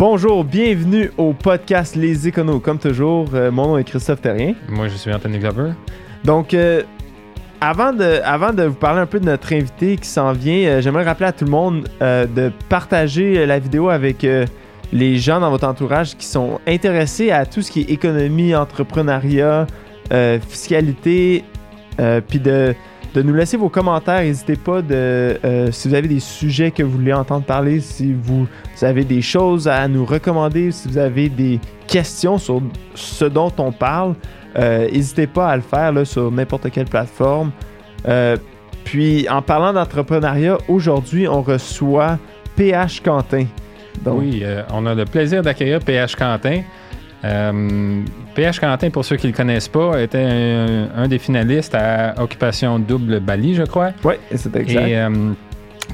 Bonjour, bienvenue au podcast Les Éconos. Comme toujours, euh, mon nom est Christophe Terrien. Moi, je suis Anthony Glover. Donc, euh, avant, de, avant de vous parler un peu de notre invité qui s'en vient, euh, j'aimerais rappeler à tout le monde de partager la vidéo avec les gens dans votre entourage qui sont intéressés à tout ce qui est économie, entrepreneuriat, fiscalité, puis de, de nous laisser vos commentaires. N'hésitez pas de, euh, si vous avez des sujets que vous voulez entendre parler, si vous avez des choses à nous recommander, si vous avez des questions sur ce dont on parle, euh, n'hésitez pas à le faire sur n'importe quelle plateforme. Euh, puis en parlant d'entrepreneuriat, aujourd'hui, on reçoit PH Quentin. Oui, on a le plaisir d'accueillir PH Quentin. Euh, PH Quentin, pour ceux qui ne le connaissent pas, était un, un des finalistes à Occupation Double Bali, je crois. ouais, c'est exact. Et euh,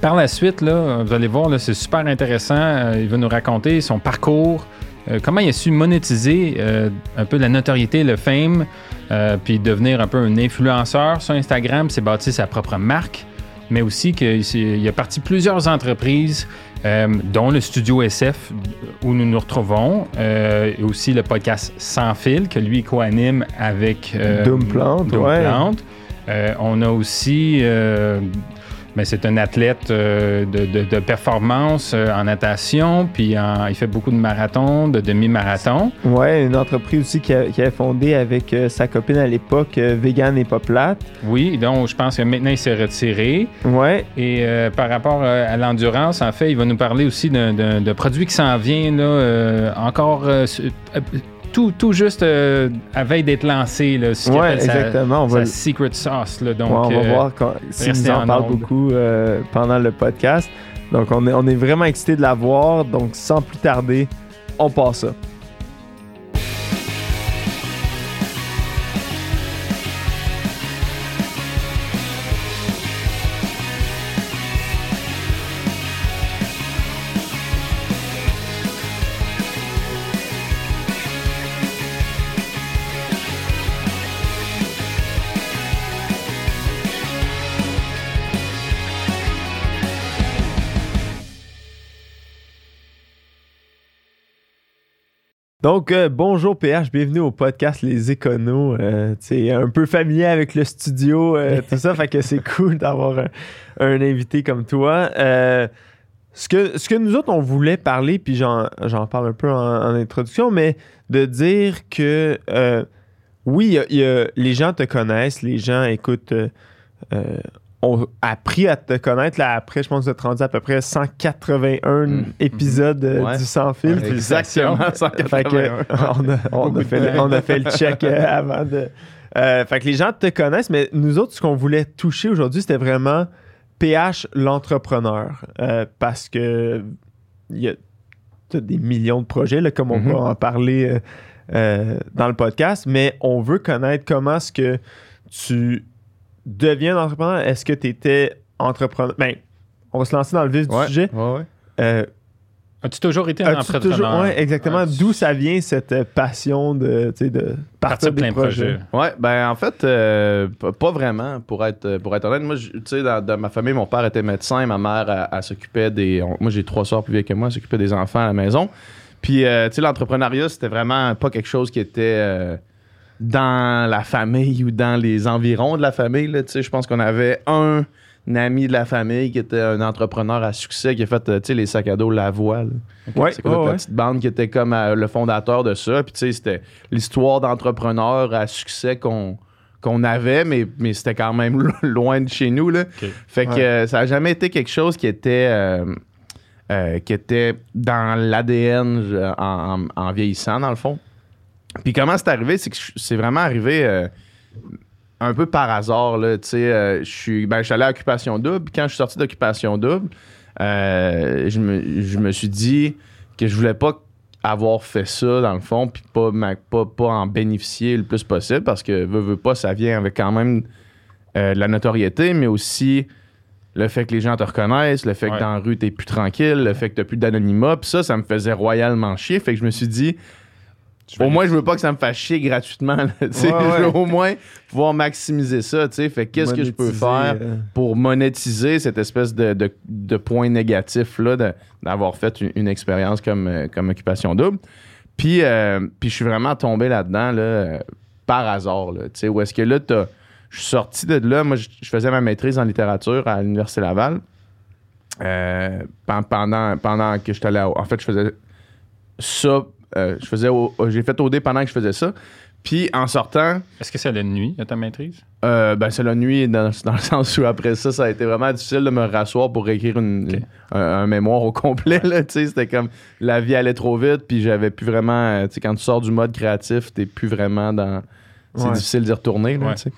par la suite, là, vous allez voir, là, c'est super intéressant. Euh, il va nous raconter son parcours, euh, comment il a su monétiser euh, un peu la notoriété, le fame, euh, puis devenir un peu un influenceur sur Instagram, c'est bâti sa propre marque, mais aussi qu'il a parti plusieurs entreprises, euh, dont le studio SF où nous nous retrouvons, euh, et aussi le podcast Sans fil que lui co-anime avec euh, Doom Plante, Doom ouais. Plante. On a aussi, ben, c'est un athlète euh, de, de- de performance euh, en natation, puis en- il fait beaucoup de marathons, de demi-marathons. Ouais, une entreprise aussi qui a, qui a fondé avec euh, sa copine à l'époque, Vegan et pas plate. Oui, donc je pense que maintenant il s'est retiré. Ouais, Et euh, par rapport à l'endurance, en fait, il va nous parler aussi d'un- produit qui s'en vient là, euh, encore euh, tout, tout juste euh, à veille d'être lancé. Là, ce ouais, sa- exactement. On sa, va, secret sauce. Là, donc, ouais, on va euh, voir quand, nous en en parle beaucoup euh, pendant le podcast. Donc, on est, on est vraiment excités de la voir. Donc, sans plus tarder, on passe ça. Donc, euh, bonjour PH, bienvenue au podcast Les Éconos. Euh, tu un peu familier avec le studio, euh, tout ça, fait que c'est cool d'avoir un, un invité comme toi. Euh, ce, que, ce que nous autres, on voulait parler, puis j'en j'en parle un peu en, en introduction, mais de dire que oui, a- y a- les gens te connaissent, les gens écoutent, euh, ont appris à te connaître. Là, après, je pense que tu as rendu à peu près 181 Mm. épisodes euh, Ouais. du sans fil. Ouais, Exactement, Fait que, 181. on, a, on a fait le, on a fait le check euh, avant de. Euh, fait que les gens te connaissent, mais nous autres, ce qu'on voulait toucher aujourd'hui, c'était vraiment PH l'entrepreneur. Euh, parce que il y a des millions de projets, là, comme on Mhm. va en parler euh, euh, dans le podcast, mais on veut connaître comment est-ce que tu deviens entrepreneur. Est-ce que tu étais entrepreneur? Ben, on va se lancer dans le vif du sujet. ouais, ouais. Euh, As-tu toujours été un As-tu entrepreneur? toujours- ouais, exactement. Ouais, D'où ça vient cette euh, passion de, tu sais, de partir partir des plein de projets? projets. Ouais, ben en fait, euh, pas vraiment, pour être, pour être honnête. Moi, je- tu sais, dans, dans ma famille, mon père était médecin, ma mère, elle, elle s'occupait des. on- moi, j'ai trois soeurs plus vieilles que moi, elle s'occupait des enfants à la maison. Puis, euh, tu sais, l'entrepreneuriat, c'était vraiment pas quelque chose qui était euh, dans la famille ou dans les environs de la famille. là. Tu sais, je pense qu'on avait un ami de la famille qui était un entrepreneur à succès qui a fait, euh, tu sais, les sacs à dos Lavoie. là. Ouais, C'est comme ouais, la petite bande qui était comme euh, le fondateur de ça. Puis tu sais, c'était l'histoire d'entrepreneur à succès qu'on qu'on avait, mais, mais c'était quand même lo- loin de chez nous. Là. Fait que Ouais. euh, ça n'a jamais été quelque chose qui était, euh, euh, qui était dans l'ADN en, en- en vieillissant, dans le fond. Puis comment c'est arrivé? C'est que c'est vraiment arrivé euh, un peu par hasard. Là, euh, je suis ben, allé à Occupation Double. Puis quand je suis sorti d'Occupation Double, euh, je, me, je me suis dit que je voulais pas avoir fait ça dans le fond puis pas, pas, pas en bénéficier le plus possible parce que veux, veux pas ça vient avec quand même de la notoriété mais aussi le fait que les gens te reconnaissent le fait Ouais. que dans la rue t'es plus tranquille le fait que t'as plus d'anonymat puis ça ça me faisait royalement chier fait que je me suis dit Au moins, je veux pas que ça me fasse chier gratuitement. là. Ouais, Je veux au moins pouvoir maximiser ça. tu sais. Fait qu'est-ce que je peux faire euh, pour monétiser cette espèce de, de, de point négatif là, d'avoir fait une, une expérience comme, euh, comme occupation double? Puis, euh, puis je suis vraiment tombé là-dedans là, par hasard. Là, tu sais, où est-ce que là, t'as- je suis sorti de là. Moi, je, faisais ma maîtrise en littérature à l'Université Laval. Euh, pen- pendant, pendant que j'étais allé à- En fait, je faisais ça. Euh, je faisais au- j'ai fait OD pendant que je faisais ça. Puis en sortant, Est-ce que c'est la nuit, à ta maîtrise? euh, ben, c'est la nuit, dans, dans le sens où après ça, ça a été vraiment difficile de me rasseoir pour écrire une, un, un mémoire au complet. là. C'était comme la vie allait trop vite, puis j'avais plus vraiment. euh, quand tu sors du mode créatif, t'es plus vraiment dans. C'est Ouais. difficile d'y retourner. Là, Ouais.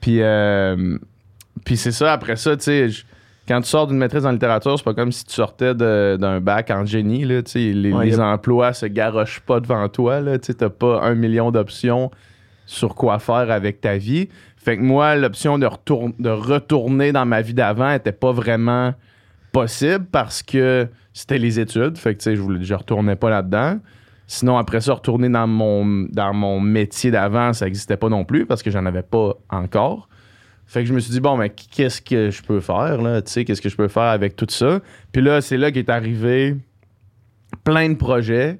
Puis, euh, puis c'est ça, après ça, tu sais. Quand tu sors d'une maîtrise en littérature, c'est pas comme si tu sortais d'un bac en génie. Là, les Ouais, les a- emplois se garochent pas devant toi. Tu t'as pas un million d'options sur quoi faire avec ta vie. Fait que moi, l'option de, retour- de retourner dans ma vie d'avant était pas vraiment possible parce que c'était les études. Fait que, je, je retournais pas là-dedans. Sinon, après ça, retourner dans mon, dans mon métier d'avant, ça n'existait pas non plus parce que j'en avais pas encore. Fait que je me suis dit, bon, mais qu'est-ce que je peux faire, là? Tu sais, qu'est-ce que je peux faire avec tout ça? Puis là, c'est là qu'est arrivé plein de projets.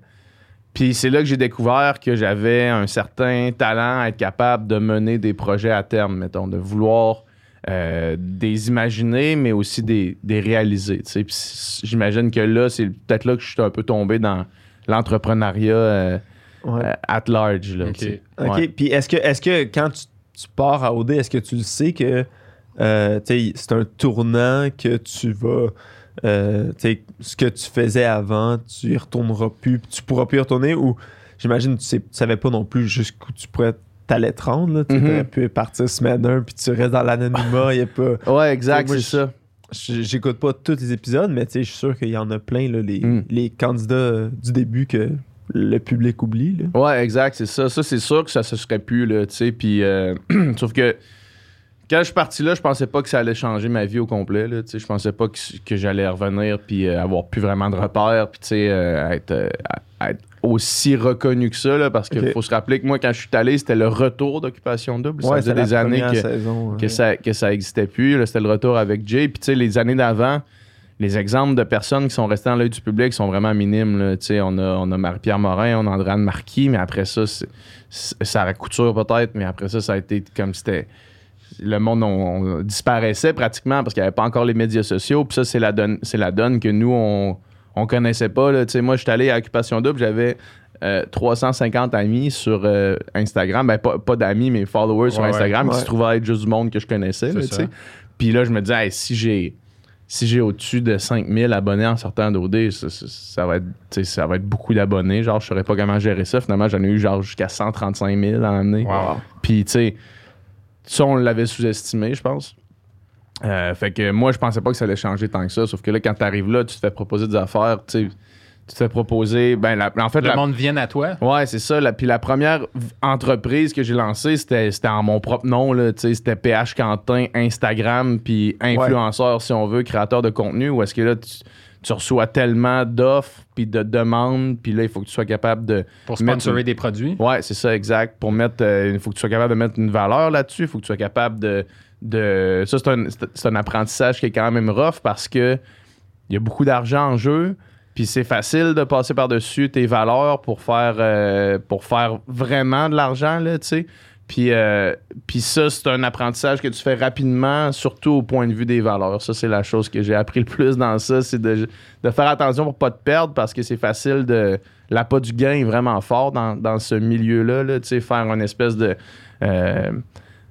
Puis c'est là que j'ai découvert que j'avais un certain talent à être capable de mener des projets à terme, mettons, de vouloir euh, des imaginer, mais aussi des, des réaliser. tu sais. Puis j'imagine que là, c'est peut-être là que je suis un peu tombé dans l'entrepreneuriat euh, ouais. euh, at large. Là, Ok. tu sais. OK. Ouais. Puis est-ce que, est que quand tu, tu pars à OD, est-ce que tu le sais que euh, c'est un tournant que tu vas. euh, ce que tu faisais avant, tu y retourneras plus, tu pourras plus y retourner ou j'imagine que tu, sais, tu savais pas non plus jusqu'où tu pourrais t'allais te rendre. Tu Mhm. aurais pu partir semaine 1 puis tu restes dans l'anonymat. a pas. Ouais, exact, c'est ça. J'écoute pas tous les épisodes, mais je suis sûr qu'il y en a plein, là, les, Mm. les candidats euh, du début que le public oublie. Là. Ouais, exact, c'est ça. Ça, c'est sûr que ça se serait pu, là, tu sais. Puis, euh, sauf que quand je suis parti là, je pensais pas que ça allait changer ma vie au complet, là, tu sais. Je pensais pas que, que j'allais revenir puis euh, avoir plus vraiment de repères, puis, tu sais, euh, être, aussi reconnu que ça, là, parce qu'il faut se rappeler que moi, quand je suis allé, c'était le retour d'Occupation Double. ça faisait des années que, saison, que ouais. ça que ça existait plus. C'était le retour avec Jay. Puis tu sais, les années d'avant, les exemples de personnes qui sont restées dans l'œil du public sont vraiment minimes. là. On a, on a Marie-Pierre Morin, on a Andréane Marquis, mais après ça, c'est, c'est- Sarah Couture peut-être, mais après ça, ça a été comme c'était. Le monde on- on disparaissait pratiquement parce qu'il n'y avait pas encore les médias sociaux. Puis ça, c'est la donne, c'est la donne que nous, on, on connaissait pas. Là. Moi, je suis allé à Occupation Double, j'avais euh, 350 amis sur euh, Instagram. Ben, pas, pas d'amis, mais followers sur ouais. Instagram qui Ouais. se trouvaient être juste du monde que je connaissais. C'est là, ça. Puis là, je me disais, Hey, si j'ai si j'ai au-dessus de 5000 abonnés en sortant d'OD, ça, ça- ça va être, ça va être beaucoup d'abonnés. Genre, je saurais pas comment gérer ça. Finalement, j'en ai eu genre jusqu'à 135 000 en année. Wow. Puis, tu sais, ça, on l'avait sous-estimé, je pense. Euh, fait que moi, je pensais pas que ça allait changer tant que ça. Sauf que là, quand t'arrives là, tu te fais proposer des affaires, tu sais, tu te fais proposer. Ben, la- en fait, Le la, monde vienne à toi? Ouais, c'est ça. La, puis la première entreprise que j'ai lancée, c'était, c'était en mon propre nom. Là, c'était PH Quentin, Instagram, puis influenceur, si on veut, créateur de contenu. Où est-ce que là, tu, tu reçois tellement d'offres, puis de demandes, puis là, il faut que tu sois capable de. Pour Mettre- sponsorer des produits. Ouais, c'est ça, exact. Pour mettre. euh, Il faut que tu sois capable de mettre une valeur là-dessus. Il faut que tu sois capable de. de ça, c'est un, c'est un apprentissage qui est quand même rough parce que il y a beaucoup d'argent en jeu. Puis c'est facile de passer par-dessus tes valeurs pour faire, euh, pour faire vraiment de l'argent, là, tu sais. Puis, euh, puis ça, c'est un apprentissage que tu fais rapidement, surtout au point de vue des valeurs. Ça, c'est la chose que j'ai appris le plus dans ça, c'est de, de faire attention pour pas te perdre parce que c'est facile de... L'appât du gain est vraiment fort dans, dans ce milieu-là, là, tu sais, faire une espèce de... euh,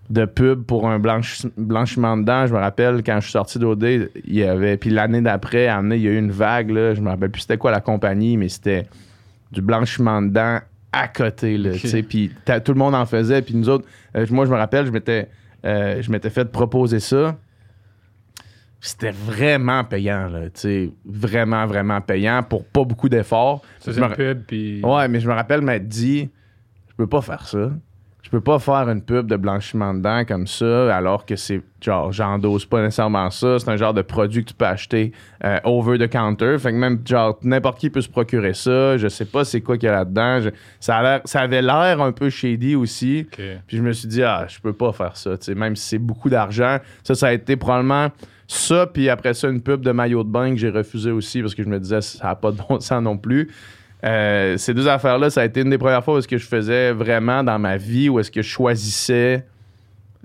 de pub pour un blanchi- blanchiment de dents. Je me rappelle quand je suis sorti d'OD, il y avait. Puis l'année d'après, il y a eu une vague. Là, je me rappelle plus c'était quoi la compagnie, mais c'était du blanchiment de dents à côté. Là, Ok. tu sais. Puis tout le monde en faisait. Puis nous autres, euh, moi, je me rappelle, je m'étais, euh, je m'étais fait proposer ça. C'était vraiment payant, là, tu sais, vraiment, vraiment payant pour pas beaucoup d'efforts. C'est une pub, puis... Ouais, mais je me rappelle m'être dit, je peux pas faire ça. Je peux pas faire une pub de blanchiment de dents comme ça, alors que c'est genre, j'endosse pas nécessairement ça. C'est un genre de produit que tu peux acheter euh, over the counter. Fait que même, genre, n'importe qui peut se procurer ça. Je sais pas c'est quoi qu'il y a là-dedans. Je- ça, a l'air- ça avait l'air un peu shady aussi. Puis je me suis dit, ah, je peux pas faire ça, même si c'est beaucoup d'argent. Ça, ça a été probablement ça, puis après ça, une pub de maillot de bain que j'ai refusé aussi parce que je me disais, ça n'a pas de bon sens non plus. Euh, ces deux affaires-là, ça a été une des premières fois où est-ce que je faisais vraiment dans ma vie, où est-ce que je choisissais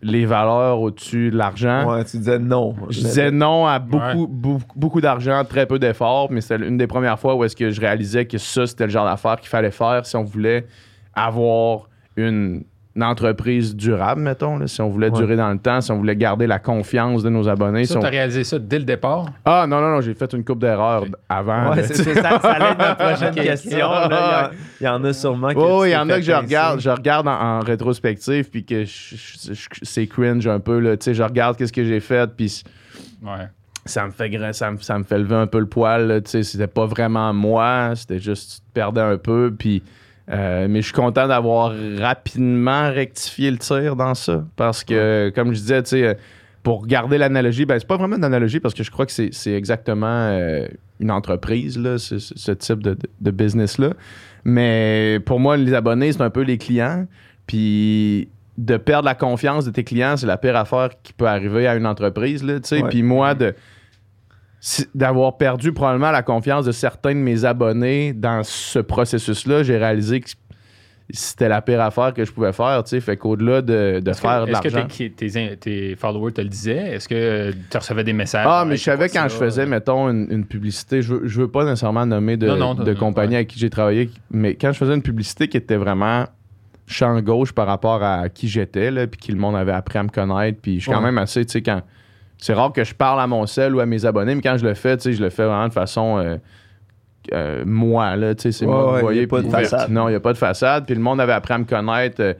les valeurs au-dessus de l'argent. Ouais, tu disais non. Je disais non à beaucoup, Ouais. beaucoup, beaucoup d'argent, très peu d'efforts, mais c'était une des premières fois où est-ce que je réalisais que ça, c'était le genre d'affaires qu'il fallait faire si on voulait avoir une, une entreprise durable, mettons, là, si on voulait Ouais. durer dans le temps, si on voulait garder la confiance de nos abonnés. si Ça, on- t'as réalisé ça dès le départ? Ah non, non, non, j'ai fait une coupe d'erreurs avant. Ouais, c'est ça, ça allait être notre prochaine question. là. Il y, en- il y en a sûrement que tu oui, il y en a que je regarde, je regarde en, en rétrospective, puis que c'est cringe un peu. Là, tu sais, je regarde qu'est-ce que j'ai fait, puis Ouais. ça me fait gra- ça me, ça me fait lever un peu le poil là, tu sais c'était pas vraiment moi c'était juste tu te perdais un peu puis euh, mais je suis content d'avoir rapidement rectifié le tir dans ça parce que comme je disais euh, pour garder l'analogie ben c'est pas vraiment une analogie parce que je crois que c'est exactement euh, une entreprise là ce, type de, de business là mais pour moi les abonnés c'est un peu les clients puis de perdre la confiance de tes clients, c'est la pire affaire qui peut arriver à une entreprise. Là, tu sais. Ouais. Puis moi, de, d'avoir perdu probablement la confiance de certains de mes abonnés dans ce processus-là, j'ai réalisé que c'était la pire affaire que je pouvais faire. tu sais. Fait qu'au-delà de, de que- faire de Est-ce que l'argent. tes, tes- tes followers te le disaient? Est-ce que tu recevais des messages? Ah, mais je savais quand je faisais, mettons, une, une publicité, je veux, je veux pas nécessairement nommer de, Non, non, de non, compagnie ouais. avec qui j'ai travaillé, mais quand je faisais une publicité qui était vraiment champ gauche par rapport à qui j'étais, là, puis qui le monde avait appris à me connaître, puis je suis quand même assez, tu sais, quand. C'est rare que je parle à mon sel ou à mes abonnés, mais quand je le fais, tu sais, je le fais vraiment de façon. euh, euh, moi, là, tu sais, c'est Ouais, moi, vous voyez. y a pas de façade. Non, il n'y a pas de façade. Puis le monde avait appris à me connaître euh,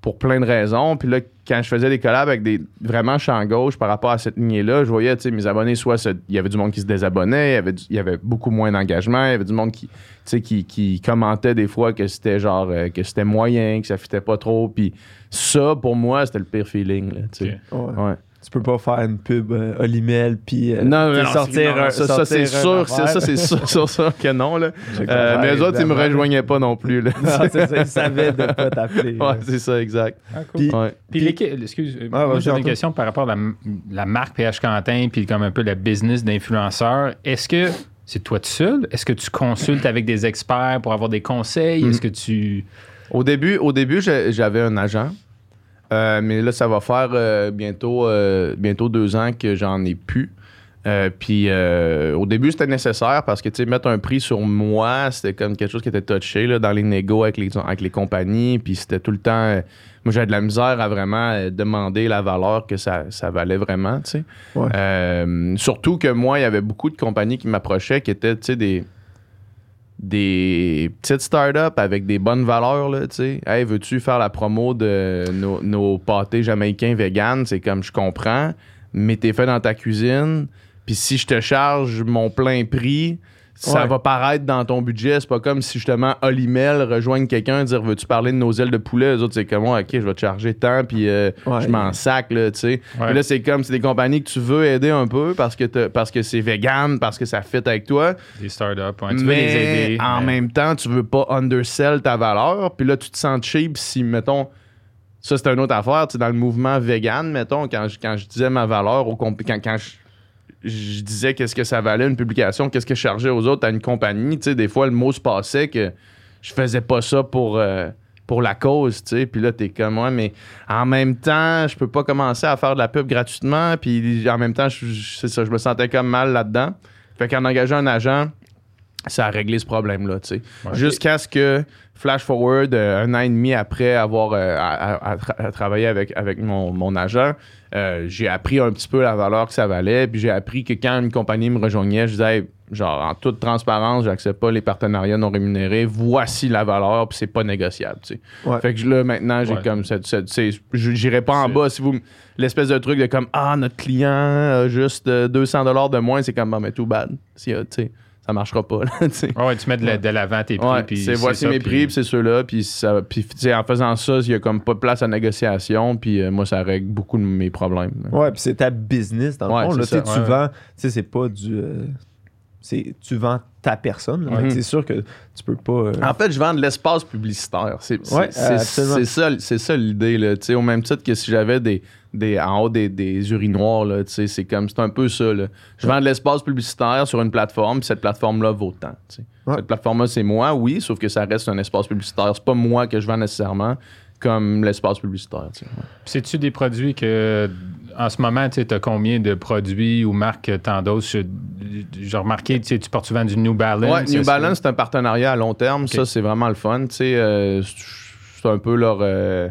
pour plein de raisons. Puis là, quand je faisais des collabs avec des vraiment champs gauche par rapport à cette lignée-là, je voyais, tu sais, mes abonnés, soit il y avait du monde qui se désabonnait, il y avait, du- il y avait beaucoup moins d'engagement, il y avait du monde qui, tu sais, qui, qui commentait des fois que c'était genre, euh, que c'était moyen, que ça fitait pas trop. Puis ça, pour moi, c'était le pire feeling, là, tu sais. Ok. Ouais. Ouais. Tu peux pas faire une pub euh, Olimel puis euh, Non, non, sortir non, un- ça, ça, c'est sûr, ça, c'est sûr, sûr, sûr que non, là. Euh, mais eux autres, ils me rejoignaient pas non plus, là. Non, c'est ça, ils savaient de pas t'appeler. ouais, c'est ça, exact. Ah, cool. Puis- Ouais. Puis, l'équipe- excuse, euh, Ouais, j'ai une question par rapport à la, la marque PH Quentin, puis comme un peu le business d'influenceur. Est-ce que c'est toi tout seul? Est-ce que tu consultes avec des experts pour avoir des conseils? Mm. Est-ce que tu. Au début, au début j'avais un agent. Euh, mais là, ça va faire euh, bientôt, euh, bientôt deux ans que j'en ai plus. Puis au début, c'était nécessaire parce que tu sais, mettre un prix sur moi, c'était comme quelque chose qui était touché là, dans les négos avec les, avec les compagnies. Puis c'était tout le temps. moi, j'avais de la misère à vraiment demander la valeur que ça, ça valait vraiment. tu sais. Ouais. Surtout que moi, il y avait beaucoup de compagnies qui m'approchaient qui étaient tu sais, des des petites startups avec des bonnes valeurs, là, tu sais. Hey, veux-tu faire la promo de nos, nos pâtés jamaïcains vegan? C'est comme, je comprends, mais t'es fait dans ta cuisine. Puis si je te charge mon plein prix, ça Ouais. va paraître dans ton budget. C'est pas comme si justement Olimel rejoigne quelqu'un et dire veux-tu parler de nos ailes de poulet? Les autres, c'est comme moi, ok, je vais te charger tant, puis euh, Ouais. je m'en sac, là, tu sais. Ouais. Là, c'est comme, c'est des compagnies que tu veux aider un peu parce que, t'as- parce que c'est vegan, parce que ça fit avec toi. Des startups, ouais, tu veux mais les aider. en mais- même temps, tu veux pas undersell ta valeur. Puis là, tu te sens cheap si, mettons, ça c'est une autre affaire. Tu sais, dans le mouvement vegan, mettons, quand je, quand je disais ma valeur, au quand, quand je, je disais qu'est-ce que ça valait une publication, qu'est-ce que je chargeais aux autres à une compagnie, tu sais, des fois, le mot se passait que je faisais pas ça pour. euh, pour la cause, tu sais, puis là, t'es comme, ouais, mais en même temps, je peux pas commencer à faire de la pub gratuitement, puis en même temps, je, ça, je me sentais comme mal là-dedans. Fait qu'en engageant un agent, ça a réglé ce problème-là, tu sais. Jusqu'à ce que, flash forward, euh, un an et demi après avoir euh, à, à- à tra- à travailler avec, avec mon, mon agent, euh, j'ai appris un petit peu la valeur que ça valait, puis j'ai appris que quand une compagnie me rejoignait, je disais, Hey, genre, en toute transparence, j'accepte pas les partenariats non rémunérés, voici la valeur, puis c'est pas négociable, tu sais. Ouais. Fait que là, maintenant, j'ai Ouais. comme cette, cette- j'irai pas en bas si vous l'espèce de truc de comme ah notre client a juste euh, 200 dollars de moins, c'est comme bon mais tout bad. Si, euh, tu sais, ça marchera pas. Là, sais. Ouais, ouais, tu mets de, la- de l'avant tes prix. Ouais, puis c'est voici ça, mes puis- prix, puis c'est ceux-là, puis ça- puis, tu sais, en faisant ça, il y a comme pas de place à négociation, puis euh, moi, ça règle beaucoup de mes problèmes. Ouais, puis c'est ta business dans le Ouais, fond. Là, ça. Tu Ouais, ouais. vends, tu sais, c'est pas du. euh, c'est, tu vends ta personne. là. Mhm. C'est sûr que tu peux pas. euh, En fait, je vends de l'espace publicitaire. C'est c'est- Ouais, c'est- euh, absolument. c'est ça, c'est ça l'idée. là. Tu sais, Au même titre que si j'avais des, des, en haut des, des urinoirs, là, tu sais, c'est comme c'est un peu ça. là. Je vends de l'espace publicitaire sur une plateforme, puis cette plateforme-là vaut tant. Ouais. Cette plateforme-là, c'est moi, oui, sauf que ça reste un espace publicitaire. C'est pas moi que je vends nécessairement comme l'espace publicitaire. tu sais. Puis C'est-tu des produits que, en ce moment, tu as combien de produits ou marques que t'endosses? J'ai remarqué, tu portes souvent du New Balance. Ouais, New Balance, c'est un partenariat à long terme. Ça, c'est vraiment le fun. Tu sais, euh, c'est un peu leur. euh,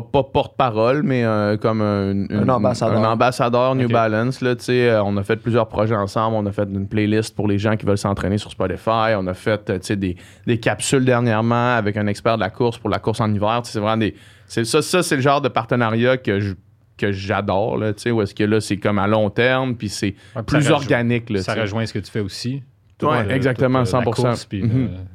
pas, pas porte-parole, mais euh, comme un, Un ambassadeur. un ambassadeur New. Balance. Là, tu sais, euh, on a fait plusieurs projets ensemble. On a fait une playlist pour les gens qui veulent s'entraîner sur Spotify. On a fait euh, tu sais, des, des capsules dernièrement avec un expert de la course pour la course en hiver. Tu sais, C'est vraiment des. c'est- Ça, ça c'est le genre de partenariat que je que j'adore là, tu sais, où est-ce que là c'est comme à long terme puis c'est Ouais, puis ça plus rejoint- organique là, Ça rejoint ce que tu fais aussi. Ouais, exactement, toute, euh, la 100%. course, puis, Mhm.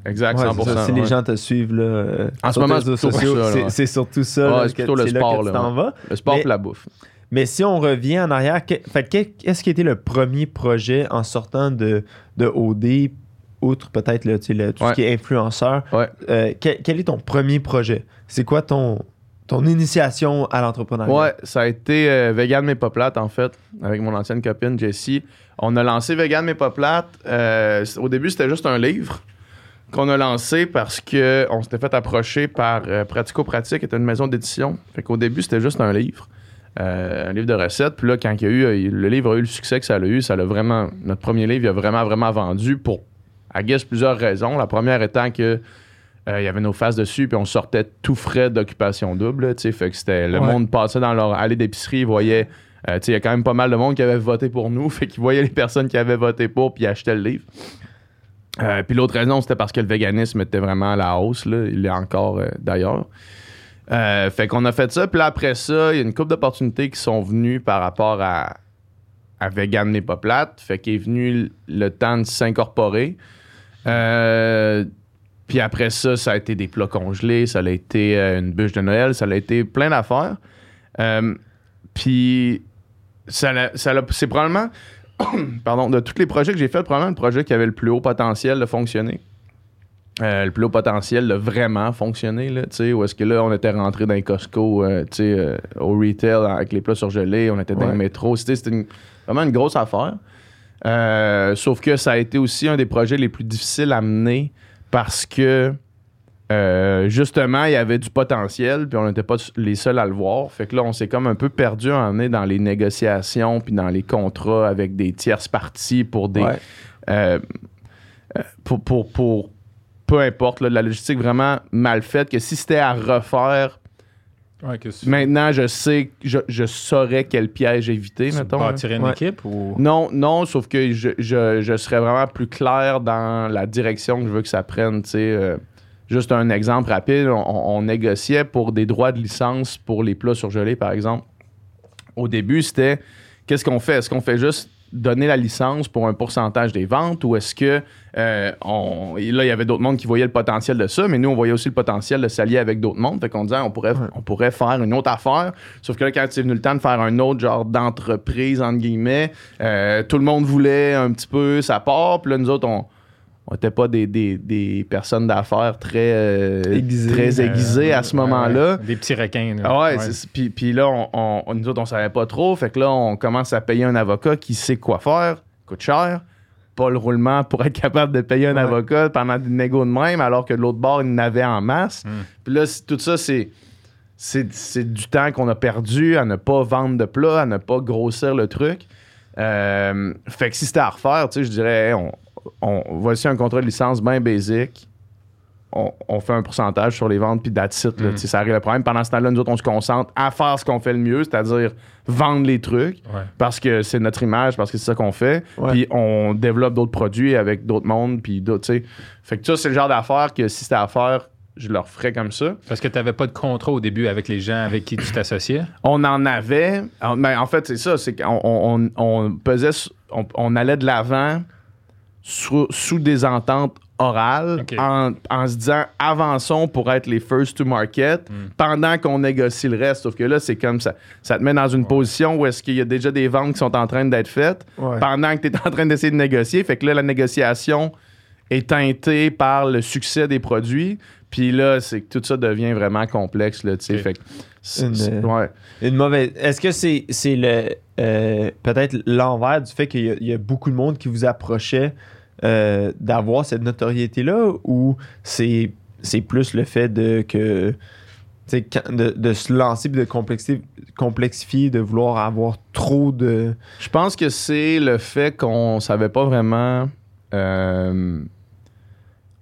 euh, Exact, ouais, 100%. c'est ça. Si les gens te suivent là, euh, En ce sur moment, c'est réseaux plutôt sociaux, ça, là, c'est, ouais. c'est surtout ça Ouais, là, c'est que- plutôt le c'est là sport, que là, tu t'en ouais. vas. Le sport et la bouffe. Mais si on revient en arrière, que- fait, que- qu'est-ce qui a été le premier projet en sortant de, de OD, outre peut-être là, tu sais, le- tout Ouais. ce qui est influenceur? Ouais. Euh, quel, quel est ton premier projet? C'est quoi ton, ton initiation à l'entrepreneuriat? Ouais, ça a été euh, Vegan mais pas plate en fait, avec mon ancienne copine Jessie. On a lancé Vegan mais pas plate. Euh, au début, c'était juste un livre qu'on a lancé parce que on s'était fait approcher par euh, Pratico Pratique, qui est une maison d'édition. Fait qu'au début, c'était juste un livre. euh, un livre de recettes. Puis là, quand il y a eu, le livre a eu le succès que ça a eu, ça l'a vraiment. Notre premier livre, il a vraiment, vraiment vendu pour, I guess, plusieurs raisons. La première étant que il y avait nos faces dessus, puis on sortait tout frais d'occupation double. Fait que c'était. Le Ouais. monde passait dans leur allée d'épicerie, ils voyaient. Euh, il y a quand même pas mal de monde qui avait voté pour nous. Fait qu'ils voyaient les personnes qui avaient voté pour, puis achetaient le livre. Euh, puis l'autre raison, c'était parce que le véganisme était vraiment à la hausse. Là. Il est encore euh, d'ailleurs. Fait qu'on a fait ça. Puis après ça, il y a une couple d'opportunités qui sont venues par rapport à, à Vegan n'est pas plate. Fait qu'il est venu le temps de s'incorporer. Puis après ça, ça a été des plats congelés, ça a été une bûche de Noël, ça a été plein d'affaires. Puis ça, l'a- ça l'a- c'est probablement, pardon, de tous les projets que j'ai fait, probablement le projet qui avait le plus haut potentiel de fonctionner. Euh, le plus haut potentiel de vraiment fonctionner, là, tu sais, où est-ce que là, on était rentré dans les Costco, euh, tu sais, euh, au retail avec les plats surgelés, on était dans Ouais. le métro, c'était c'était une- vraiment une grosse affaire. Euh, sauf que ça a été aussi un des projets les plus difficiles à mener parce que euh, justement, il y avait du potentiel, puis on n'était pas les seuls à le voir. Fait que là, on s'est comme un peu perdu à emmener dans les négociations, puis dans les contrats avec des tierces parties pour des. Ouais. euh, euh, pour, pour, pour peu importe, là, de la logistique vraiment mal faite, que si c'était à refaire, ouais, que tu maintenant, je sais, je, je saurais quel piège éviter, tu mettons. bâtirais une Ouais. équipe ou? Non, non, sauf que je, je, je serais vraiment plus clair dans la direction que je veux que ça prenne. tu sais. Euh, juste un exemple rapide, on, on négociait pour des droits de licence pour les plats surgelés, par exemple. Au début, c'était qu'est-ce qu'on fait? Est-ce qu'on fait juste donner la licence pour un pourcentage des ventes ou est-ce que euh, on, là il y avait d'autres mondes qui voyaient le potentiel de ça mais nous on voyait aussi le potentiel de s'allier avec d'autres mondes fait qu'on disait on pourrait Ouais. on pourrait faire une autre affaire sauf que là quand c'est venu le temps de faire un autre genre d'entreprise entre guillemets euh, tout le monde voulait un petit peu sa part puis là nous autres on on n'était pas des, des, des personnes d'affaires très euh, Aiguisées. très aiguisées à ce moment-là ouais. Des petits requins. là. ah ouais, puis, puis là, on, on- nous autres, on savait pas trop. Fait que là, on commence à payer un avocat qui sait quoi faire, coûte cher. Pas le roulement pour être capable de payer un Ouais. avocat pendant des négos de même, alors que de l'autre bord, il n'avait en masse. Mm. Puis là, tout ça, c'est, c'est, c'est du temps qu'on a perdu à ne pas vendre de plats, à ne pas grossir le truc. Euh, fait que si c'était à refaire, tu sais, je dirais, hey, on, on, voici un contrat de licence bien basic. On, on fait un pourcentage sur les ventes, puis that's it, là. Mm. Ça arrive le problème. Pendant ce temps-là, nous autres, on se concentre à faire ce qu'on fait le mieux, c'est-à-dire vendre les trucs, Ouais. parce que c'est notre image, parce que c'est ça qu'on fait. Puis on développe d'autres produits avec d'autres mondes, puis d'autres, tu sais. Fait que ça, c'est le genre d'affaires que si c'était à faire, je leur ferais comme ça. Parce que tu n'avais pas de contrat au début avec les gens avec qui tu t'associais? On en avait. en- Mais en fait, c'est ça. C'est qu'on on, pesait. on allait de l'avant sous, sous des ententes orales en, en se disant avançons pour être les first to market Hmm. pendant qu'on négocie le reste. Sauf que là, c'est comme ça. Ça te met dans une position où est-ce qu'il y a déjà des ventes qui sont en train d'être faites Ouais. pendant que tu es en train d'essayer de négocier. Fait que là, la négociation est teintée par le succès des produits. Puis là, c'est que tout ça devient vraiment complexe. Là, tu sais. Ok. Fait que c'est- Une, c'est- euh, ouais. Une mauvaise. Est-ce que c'est c'est le euh, peut-être l'envers du fait qu'il y, a- il y a beaucoup de monde qui vous approchait euh, d'avoir cette notoriété là ou c'est c'est plus le fait de que de, de se lancer de complexifier, complexifier de vouloir avoir trop de Je pense que c'est le fait qu'on savait pas vraiment. euh,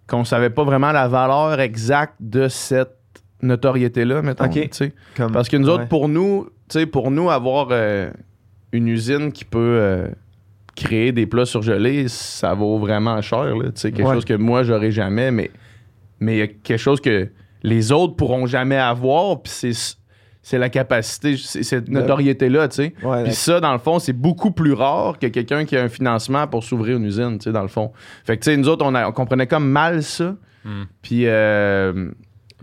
qu'on savait pas vraiment la valeur exacte de cette notoriété-là, mettons. Ok. tu sais. comme Parce que nous autres, Ouais. pour nous, pour nous, avoir euh, une usine qui peut créer des plats surgelés, ça vaut vraiment cher. Là, tu sais, quelque Ouais. chose que moi, j'aurais jamais, mais mais il y a quelque chose que les autres pourront jamais avoir, puis c'est c'est la capacité, c'est cette notoriété-là, tu sais. Ouais, Puis ça, dans le fond, c'est beaucoup plus rare que quelqu'un qui a un financement pour s'ouvrir une usine, tu sais, dans le fond. Fait que, tu sais, nous autres, on, a- on comprenait comme mal ça. Hmm. Puis, euh,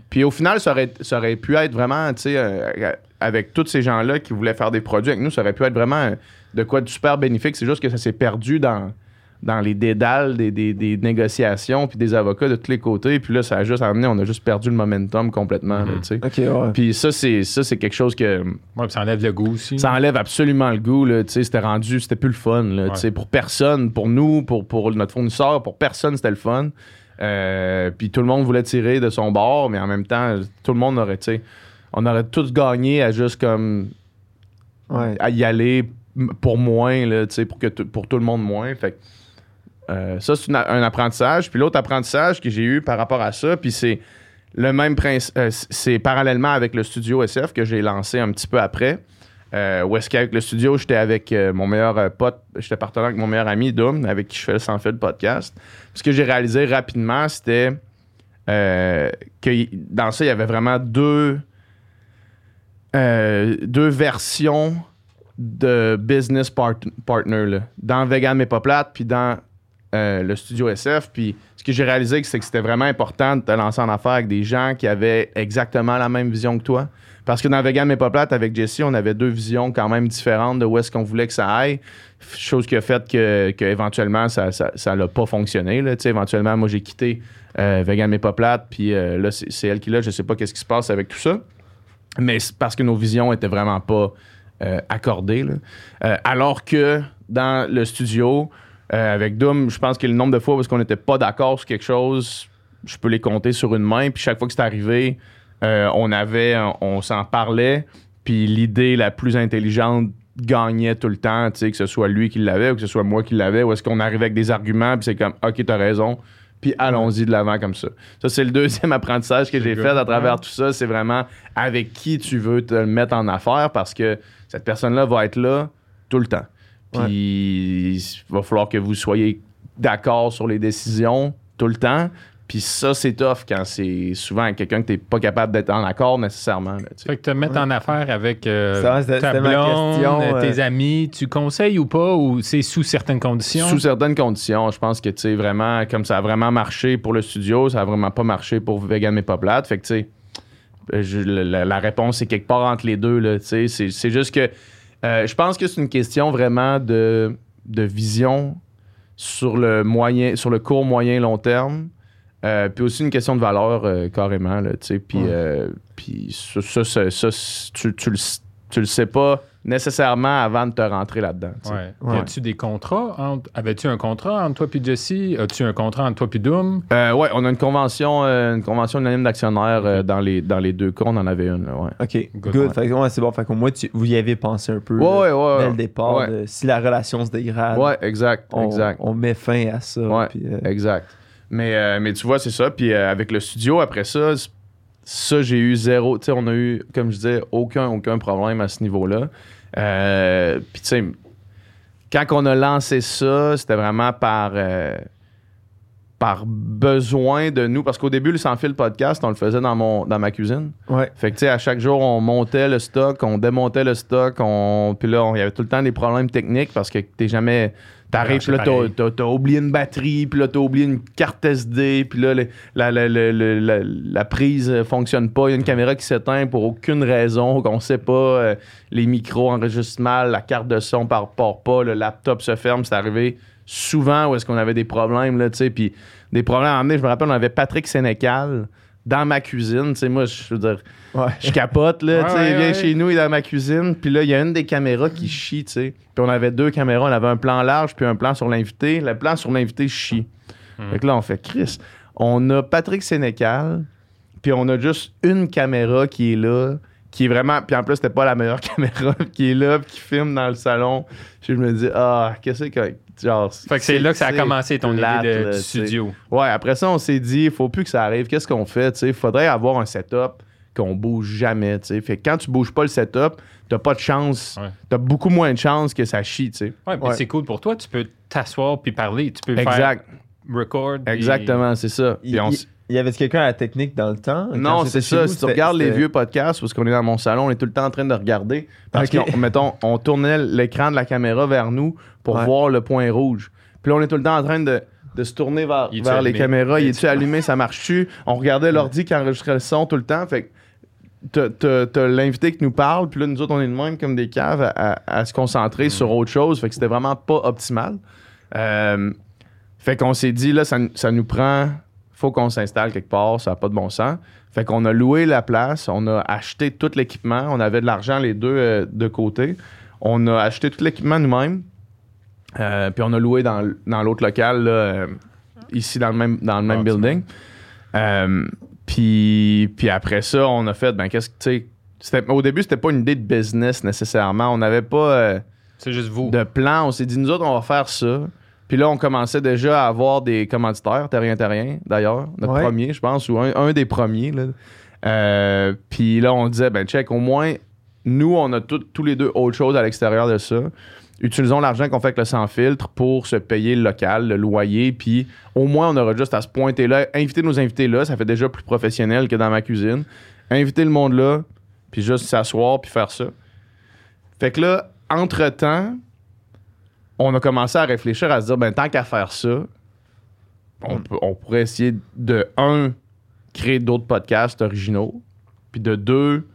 puis au final, ça aurait, ça aurait pu être vraiment, tu sais, euh, avec tous ces gens-là qui voulaient faire des produits avec nous, ça aurait pu être vraiment euh, de quoi de super bénéfique. C'est juste que ça s'est perdu dans, dans les dédales des, des- des négociations puis des avocats de tous les côtés. Puis là, ça a juste amené, on a juste perdu le momentum complètement, là, Mhm. tu sais. Ok, ouais. Puis ça, c'est ça, c'est quelque chose que Ouais, puis ça enlève le goût aussi. ça enlève absolument le goût. Là, tu sais, c'était rendu, c'était plus le fun. Là, tu sais, Pour personne, pour nous, pour, pour notre fournisseur, pour personne, c'était le fun. Euh, puis tout le monde voulait tirer de son bord, mais en même temps, tout le monde aurait, tu sais, on aurait tous gagné à juste comme Ouais. à y aller pour moins, là, pour, que pour tout le monde moins. Fait euh, ça, c'est un apprentissage. Puis l'autre apprentissage que j'ai eu par rapport à ça, puis c'est le même principe, c'est parallèlement avec le studio SF que j'ai lancé un petit peu après. Euh, où est-ce qu'avec le studio, j'étais avec euh, mon meilleur euh, pote, j'étais partenaire avec mon meilleur ami Doom, avec qui je fais le Sans Fil podcast. Ce que j'ai réalisé rapidement, c'était euh, que dans ça, il y avait vraiment deux, euh, deux versions de business part- partner. là. Dans Vegan mais pas puis dans euh, le studio SF. Puis ce que j'ai réalisé, c'est que c'était vraiment important de te lancer en affaires avec des gens qui avaient exactement la même vision que toi. Parce que dans Vegan mais pas avec Jesse, on avait deux visions quand même différentes de où est-ce qu'on voulait que ça aille. Chose qui a fait que, éventuellement ça ça, ça pas fonctionné. Éventuellement, moi j'ai quitté euh, Vegan mais pas puis euh, là c'est c'est elle qui l'a. Je sais pas qu'est-ce qui se passe avec tout ça. Mais c'est parce que nos visions étaient vraiment pas euh, accordées. là. Euh, alors que dans le studio, euh, avec Doom, je pense que le nombre de fois où qu'on n'était pas d'accord sur quelque chose, je peux les compter sur une main. Puis chaque fois que c'est arrivé, on avait, on s'en parlait. Puis l'idée la plus intelligente gagnait tout le temps, que ce soit lui qui l'avait ou que ce soit moi qui l'avais, ou est-ce qu'on arrivait avec des arguments, puis c'est comme, OK, t'as raison, puis allons-y de l'avant comme ça. Ça, c'est le deuxième apprentissage que j'ai fait à travers tout ça, c'est vraiment avec qui tu veux te mettre en affaire, parce que cette personne-là va être là tout le temps. Puis il va falloir que vous soyez d'accord sur les décisions tout le temps. Puis ça, c'est tough quand c'est souvent quelqu'un que t'es pas capable d'être en accord nécessairement. là, tu. Fait que te mettre en affaire avec euh, Ça, ta blonde, question, euh, tes amis, tu conseilles ou pas ou c'est sous certaines conditions? Sous certaines conditions, je pense que tu sais vraiment comme ça a vraiment marché pour le studio, ça a vraiment pas marché pour Vegan mais pas plate. Fait que tu sais, euh, la, la réponse est quelque part entre les deux là. Tu sais, c'est c'est juste que euh, je pense que c'est une question vraiment de, de vision sur le moyen, sur le court, moyen, long terme. Euh, puis aussi une question de valeur euh, carrément là. Tu sais, puis Ouais. euh, puis ça, ça, ça, ça, tu, tu le, tu le sais pas nécessairement avant de te rentrer là-dedans. Ouais. A-tu des contrats? entre- Avais-tu un contrat entre toi puis Jesse? As-tu un contrat entre toi puis Doom? Euh, ouais, on a une convention, euh, une convention unanime d'actionnaires euh, dans, les, dans les deux cas. On en avait une, là, ouais. Ok, Good, good. ouais. Fait que, ouais, c'est bon. Fait qu'au moins, tu, vous y avez pensé un peu Ouais, là, ouais, ouais. dès le départ. Ouais. de- si la relation se dégrade, Ouais, exact, on, exact. on met fin à ça. Euh, Exact. Mais, euh, mais tu vois, c'est ça. Puis euh, avec le studio, après ça, ça, j'ai eu zéro. Tu sais, on a eu, comme je disais, aucun, aucun problème à ce niveau-là. Euh, Puis tu sais, quand on a lancé ça, c'était vraiment par. Par besoin de nous. Parce qu'au début, le sans fil podcast, on le faisait dans, mon, dans ma cuisine. Ouais. Fait que, tu sais, à chaque jour, on montait le stock, on démontait le stock, on... puis là, il y avait tout le temps des problèmes techniques parce que t'es jamais. T'arrives, Non, puis là, t'as, t'as- oublié une batterie, puis là, t'as oublié une carte SD, puis là, le- la, la, la, la- la- la prise euh, fonctionne pas. Il y a une caméra qui s'éteint pour aucune raison, qu'on sait pas. euh, les micros enregistrent mal, la carte de son part, part pas, le laptop se ferme. C'est arrivé souvent où est-ce qu'on avait des problèmes, là, tu sais, puis des problèmes à emmener. Je me rappelle, on avait Patrick Sénécal dans ma cuisine, tu sais, moi, je veux dire, Ouais. je capote, là, Ouais, tu sais, ouais, il vient ouais. chez nous, il est dans ma cuisine, puis là, il y a une des caméras qui chie, tu sais. Puis on avait deux caméras, on avait un plan large, puis un plan sur l'invité. Le plan sur l'invité chie. Fait que là, on fait Chris. On a Patrick Sénécal, puis on a juste une caméra qui est là, qui est vraiment. Puis en plus, c'était pas la meilleure caméra, qui est là, puis qui filme dans le salon. Puis je me dis, ah, qu'est-ce que. Genre, Fait que c'est là que ça a commencé ton plate, idée de là, du studio. Ouais, après ça, on s'est dit, il faut plus que ça arrive. Qu'est-ce qu'on fait? Il faudrait avoir un setup qu'on bouge jamais. tu sais. Fait que quand tu bouges pas le setup, t'as pas de chance. Ouais. T'as beaucoup moins de chances que ça chie. tu sais. Ouais, c'est cool pour toi. Tu peux t'asseoir puis parler. Tu peux Exact. faire record. puis- Exactement, c'est ça. Il, Puis on il- y avait quelqu'un à la technique dans le temps? Non, c'est ça. vous, Si tu regardes les vieux podcasts, parce qu'on est dans mon salon, on est tout le temps en train de regarder. Parce Ok. qu'on, mettons, on tournait l'écran de la caméra vers nous pour Ouais. voir le point rouge. Puis là, on est tout le temps en train de, de se tourner vers, vers les caméras. Il est-tu allumé? Ça marche-tu? On regardait l'ordi qui enregistrait le son tout le temps. Fait que t'as- l'invité qui nous parle, puis là, nous autres, on est de même comme des caves à, à- à se concentrer sur autre chose. Fait que c'était vraiment pas optimal. Euh, fait qu'on s'est dit, là, ça, ça nous prend. Faut qu'on s'installe quelque part, ça n'a pas de bon sens. Fait qu'on a loué la place, on a acheté tout l'équipement, on avait de l'argent les deux euh, de côté. On a acheté tout l'équipement nous-mêmes. Euh, puis on a loué dans, dans l'autre local, là, euh, ici dans le même, dans le même Ah, building. Puis, puis après ça, on a fait, ben qu'est-ce que, tu sais, c'était- au début, c'était pas une idée de business nécessairement. On n'avait pas. C'est juste vous. de plan. On s'est dit, nous autres, on va faire ça. Puis là, on commençait déjà à avoir des commanditaires, Terrien Terrien, d'ailleurs, notre Ouais. premier, je pense, ou un, un des premiers. là. Euh, puis là, on disait, ben check, au moins, nous, on a tout- tous les deux autre chose à l'extérieur de ça. Utilisons l'argent qu'on fait avec le sans filtre pour se payer le local, le loyer, puis au moins, on aura juste à se pointer là. Inviter nos invités là, ça fait déjà plus professionnel que dans ma cuisine. Inviter le monde là, puis juste s'asseoir, puis faire ça. Fait que là, entre-temps, on a commencé à réfléchir, à se dire, ben tant qu'à faire ça, on, peut- on pourrait essayer de, un, créer d'autres podcasts originaux, puis de deux,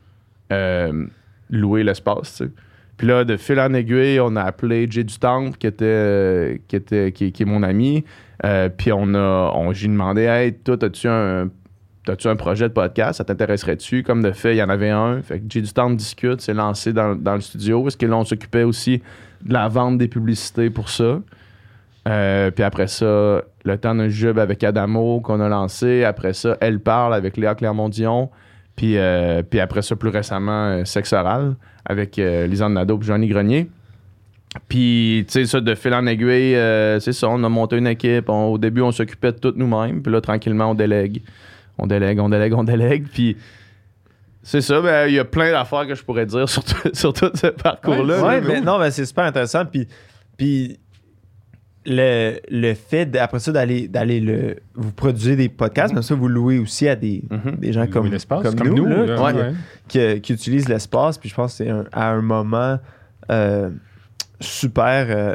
euh, louer l'espace, tu sais. Puis là, de fil en aiguille, on a appelé Jay du Temple, qui était, euh, qui était qui, qui est mon ami. Euh, puis on a, on, j'ai demandé, hey, toi, as-tu un, as-tu un projet de podcast? Ça t'intéresserait-tu? Comme de fait, il y en avait un. Fait que Jay du Temple discute, s'est lancé dans, le studio. Parce que là, on s'occupait aussi de la vente des publicités pour ça? Euh, puis après ça, le temps d'un jub avec Adamo qu'on a lancé. Après ça, Elle parle avec Léa Clermont-Dion. Puis, euh, puis après ça, plus récemment, euh, Sexe oral avec euh, Lisanne Nadeau et Johnny Grenier. Puis, tu sais, ça, de fil en aiguille, c'est ça, on a monté une équipe. Au début, on s'occupait de tout nous-mêmes. Puis là, tranquillement, on délègue. On délègue, on délègue, on délègue. Puis, c'est ça, ben, il y a plein d'affaires que je pourrais dire sur, tout- sur tout ce parcours-là. Ouais, mais non, mais c'est super intéressant. Puis, puis le, le fait, après ça, d'aller, d'aller le. Vous produisez des podcasts, mais ça, vous louez aussi à des, Mhm. des gens comme, comme, comme nous, nous, là, là, qui, ouais. qui- qui utilisent l'espace. Puis je pense que c'est un- à un moment euh, super euh,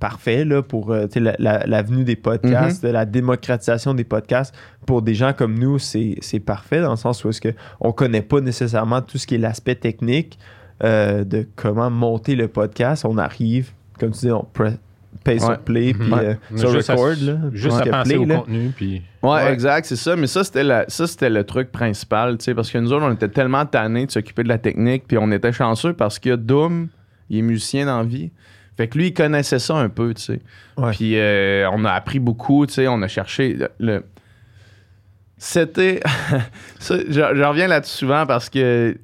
parfait là, pour euh, tu sais, la, la- la venue des podcasts, de la démocratisation des podcasts. Pour des gens comme nous, c'est, c'est parfait dans le sens où est-ce que on connaît pas nécessairement tout ce qui est l'aspect technique euh, de comment monter le podcast. On arrive, comme tu dis, on pre- paye sur Ouais. play, puis Ouais. euh, sur juste à- record. là, Juste à penser play, au là. contenu, puis Ouais, Ouais. exact, c'est ça. Mais ça, c'était la- ça, c'était le truc principal, tu sais, parce que nous autres, on était tellement tannés de s'occuper de la technique, puis on était chanceux parce que Doom, il est musicien dans la vie. Fait que lui, il connaissait ça un peu, tu sais. Ouais. Puis euh, on a appris beaucoup, tu sais, on a cherché le... le- C'était... ça, je, je reviens là-dessus souvent parce que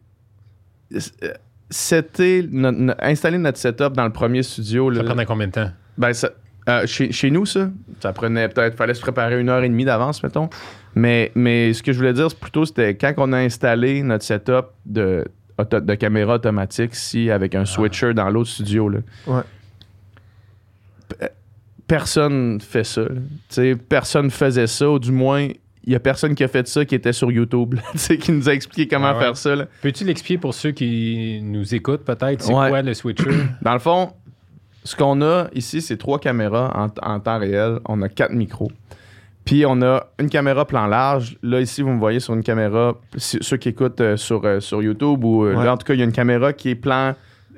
c'était... no- no- installer notre setup dans le premier studio, ça prenait combien de temps? ben, ça- euh, chez, chez nous, ça, ça prenait peut-être, fallait se préparer une heure et demie d'avance, mettons. Mais, mais ce que je voulais dire, c'est plutôt, c'était quand on a installé notre setup de, de caméra automatique ici avec un switcher dans l'autre studio, là. Ouais. Personne fait ça. là. Tu sais, personne faisait ça, ou du moins, il y a personne qui a fait ça qui était sur YouTube, là, tu sais, qui nous a expliqué comment Ah ouais. faire ça. Peux-tu l'expliquer pour ceux qui nous écoutent peut-être? C'est Ouais. quoi le switcher? Dans le fond, ce qu'on a ici, c'est trois caméras en, en temps réel. On a quatre micros. Puis on a une caméra plan large. Là, ici, vous me voyez sur une caméra, si- ceux qui écoutent euh, sur, euh, sur YouTube, ou euh, Ouais. là, en tout cas, il y a une caméra qui est plan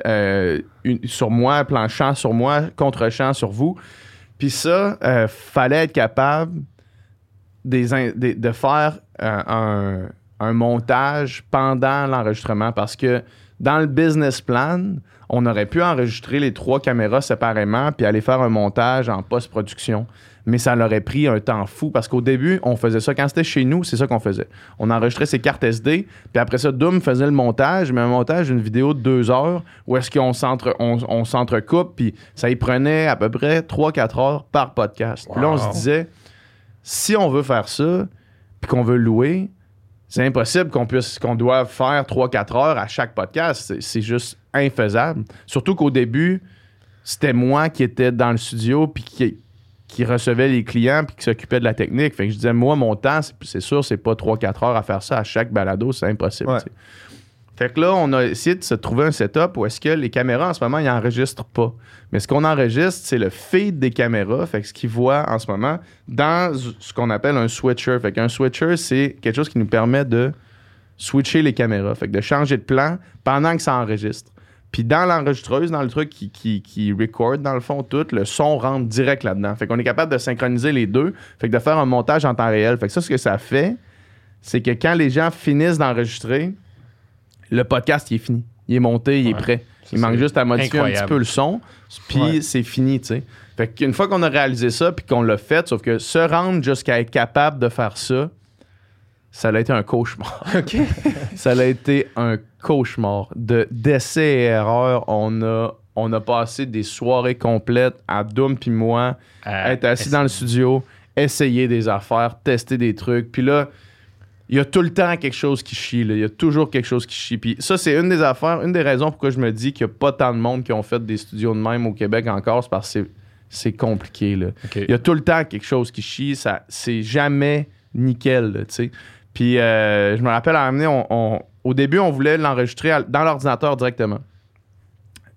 euh, une- sur moi, plan champ sur moi, contre-champ sur vous. Puis ça, euh, fallait être capable de faire euh, un, un montage pendant l'enregistrement parce que dans le business plan, on aurait pu enregistrer les trois caméras séparément puis aller faire un montage en post-production. Mais ça l'aurait pris un temps fou parce qu'au début, on faisait ça. Quand c'était chez nous, c'est ça qu'on faisait. On enregistrait ses cartes SD, puis après ça, Doom faisait le montage, mais un montage d'une vidéo de deux heures où est-ce qu'on s'entre, on, on s'entrecoupe, puis ça y prenait à peu près 3-4 heures par podcast. Puis là, on se disait, si on veut faire ça, puis qu'on veut louer, c'est impossible qu'on puisse qu'on doive faire 3-4 heures à chaque podcast. C'est, c'est juste infaisable. Surtout qu'au début, c'était moi qui étais dans le studio puis qui, qui recevait les clients puis qui s'occupait de la technique. Fait que je disais, moi, mon temps, c'est, sûr, c'est pas 3-4 heures à faire ça à chaque balado. C'est impossible. Ouais. Fait que là, on a essayé de se trouver un setup où est-ce que les caméras, en ce moment, ils n'enregistrent pas. Mais ce qu'on enregistre, c'est le feed des caméras. Fait que ce qu'ils voient en ce moment dans ce qu'on appelle un switcher. Fait qu'un switcher, c'est quelque chose qui nous permet de switcher les caméras. Fait que de changer de plan pendant que ça enregistre. Puis dans l'enregistreuse, dans le truc qui, qui, qui record, dans le fond, tout, le son rentre direct là-dedans. Fait qu'on est capable de synchroniser les deux. Fait que de faire un montage en temps réel. Fait que ça, ce que ça fait, c'est que quand les gens finissent d'enregistrer, le podcast, il est fini. Il est monté, il est prêt. Il manque juste à modifier un petit peu le son, puis Ouais. c'est fini, tu sais. Fait qu'une fois qu'on a réalisé ça, puis qu'on l'a fait, sauf que se rendre jusqu'à être capable de faire ça, ça a été un cauchemar. OK. ça a été un cauchemar. De d'essais et erreurs, on a, on a passé des soirées complètes à Doom puis moi, être assis dans le studio, essayer des affaires, tester des trucs. Puis là, il y a tout le temps quelque chose qui chie. là. Il y a toujours quelque chose qui chie. Puis ça, c'est une des affaires, une des raisons pourquoi je me dis qu'il n'y a pas tant de monde qui ont fait des studios de même au Québec encore, c'est parce que c'est- compliqué. Là. Il y a tout le temps quelque chose qui chie. Ça, c'est jamais nickel, là. Puis euh, je me rappelle, à un moment donné, on- on- au début, on voulait l'enregistrer dans l'ordinateur directement.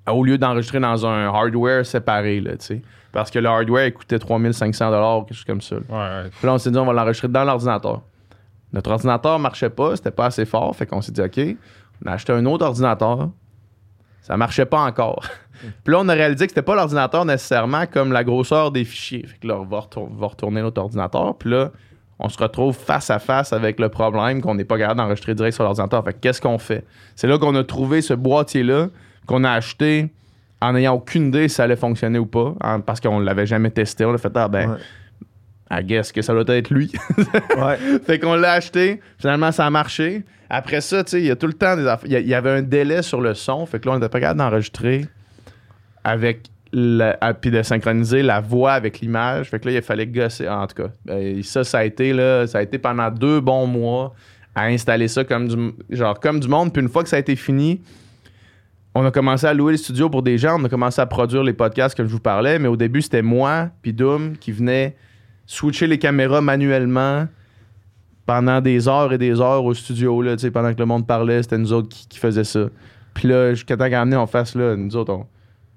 Au lieu d'enregistrer dans un hardware séparé, là, tu sais. Parce que le hardware, il coûtait 3500 ou quelque chose comme ça. là. Ouais, ouais. Puis là, on s'est dit, on va l'enregistrer dans l'ordinateur. Notre ordinateur marchait pas, c'était pas assez fort. Fait qu'on s'est dit, OK, on a acheté un autre ordinateur. Ça marchait pas encore. Puis là, on a réalisé que c'était pas l'ordinateur nécessairement comme la grosseur des fichiers. Fait que là, on va retourner notre ordinateur. Puis là, on se retrouve face à face avec le problème qu'on n'est pas capable d'enregistrer direct sur l'ordinateur. Fait que qu'est-ce qu'on fait? C'est là qu'on a trouvé ce boîtier-là qu'on a acheté en n'ayant aucune idée si ça allait fonctionner ou pas, hein, parce qu'on l'avait jamais testé. On a fait, ah ben, Ouais. I guess que ça doit être lui. Ouais. fait qu'on l'a acheté. Finalement, ça a marché. Après ça, tu sais, il y a tout le temps des affaires. Il y avait un délai sur le son. Fait que là, on était pas capable d'enregistrer avec. Puis de synchroniser la voix avec l'image. Fait que là, il fallait gosser. En tout cas, ben, ça, ça a été là, ça a été pendant deux bons mois à installer ça comme du, genre, comme du monde. Puis une fois que ça a été fini, on a commencé à louer les studios pour des gens. On a commencé à produire les podcasts comme je vous parlais. Mais au début, c'était moi puis Doom qui venait switcher les caméras manuellement pendant des heures et des heures au studio. Là, pendant que le monde parlait, c'était nous autres qui, faisaient ça. Puis là, jusqu'à temps qu'à on fasse là, nous autres, on.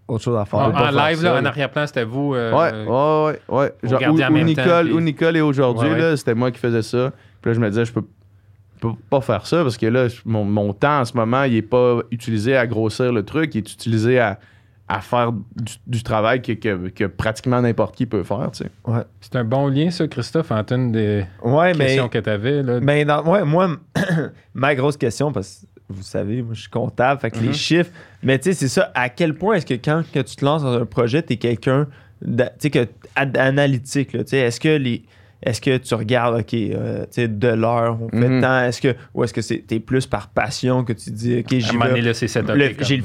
Autre chose à faire. En, en live, là, en arrière-plan, c'était vous. euh, Ouais, ouais, ouais, ouais. Genre, où, en temps, Nicole, puis- où Nicole est aujourd'hui, Ouais, ouais. là, c'était moi qui faisais ça. Puis là, je me disais, je peux, peux pas faire ça parce que là, mon, mon temps en ce moment, il est pas utilisé à grossir le truc, il est utilisé à, à faire du, du travail que, que- que pratiquement n'importe qui peut faire, tu sais. C'est un bon lien, ça, Christophe, une des Ouais, mais. questions que tu avais. Là. Ben, dans, ouais, moi, ma grosse question, parce que vous savez, moi, je suis comptable, fait que les Mhm. chiffres. Mais tu sais, c'est ça. À quel point est-ce que quand que tu te lances dans un projet, tu es quelqu'un que, analytique, est-ce que les. Est-ce que tu regardes, OK, euh, tu sais, de l'heure, on fait Mhm. tant, est-ce que, ou est-ce que c'est, t'es plus par passion que tu dis, OK, le- j'ai, le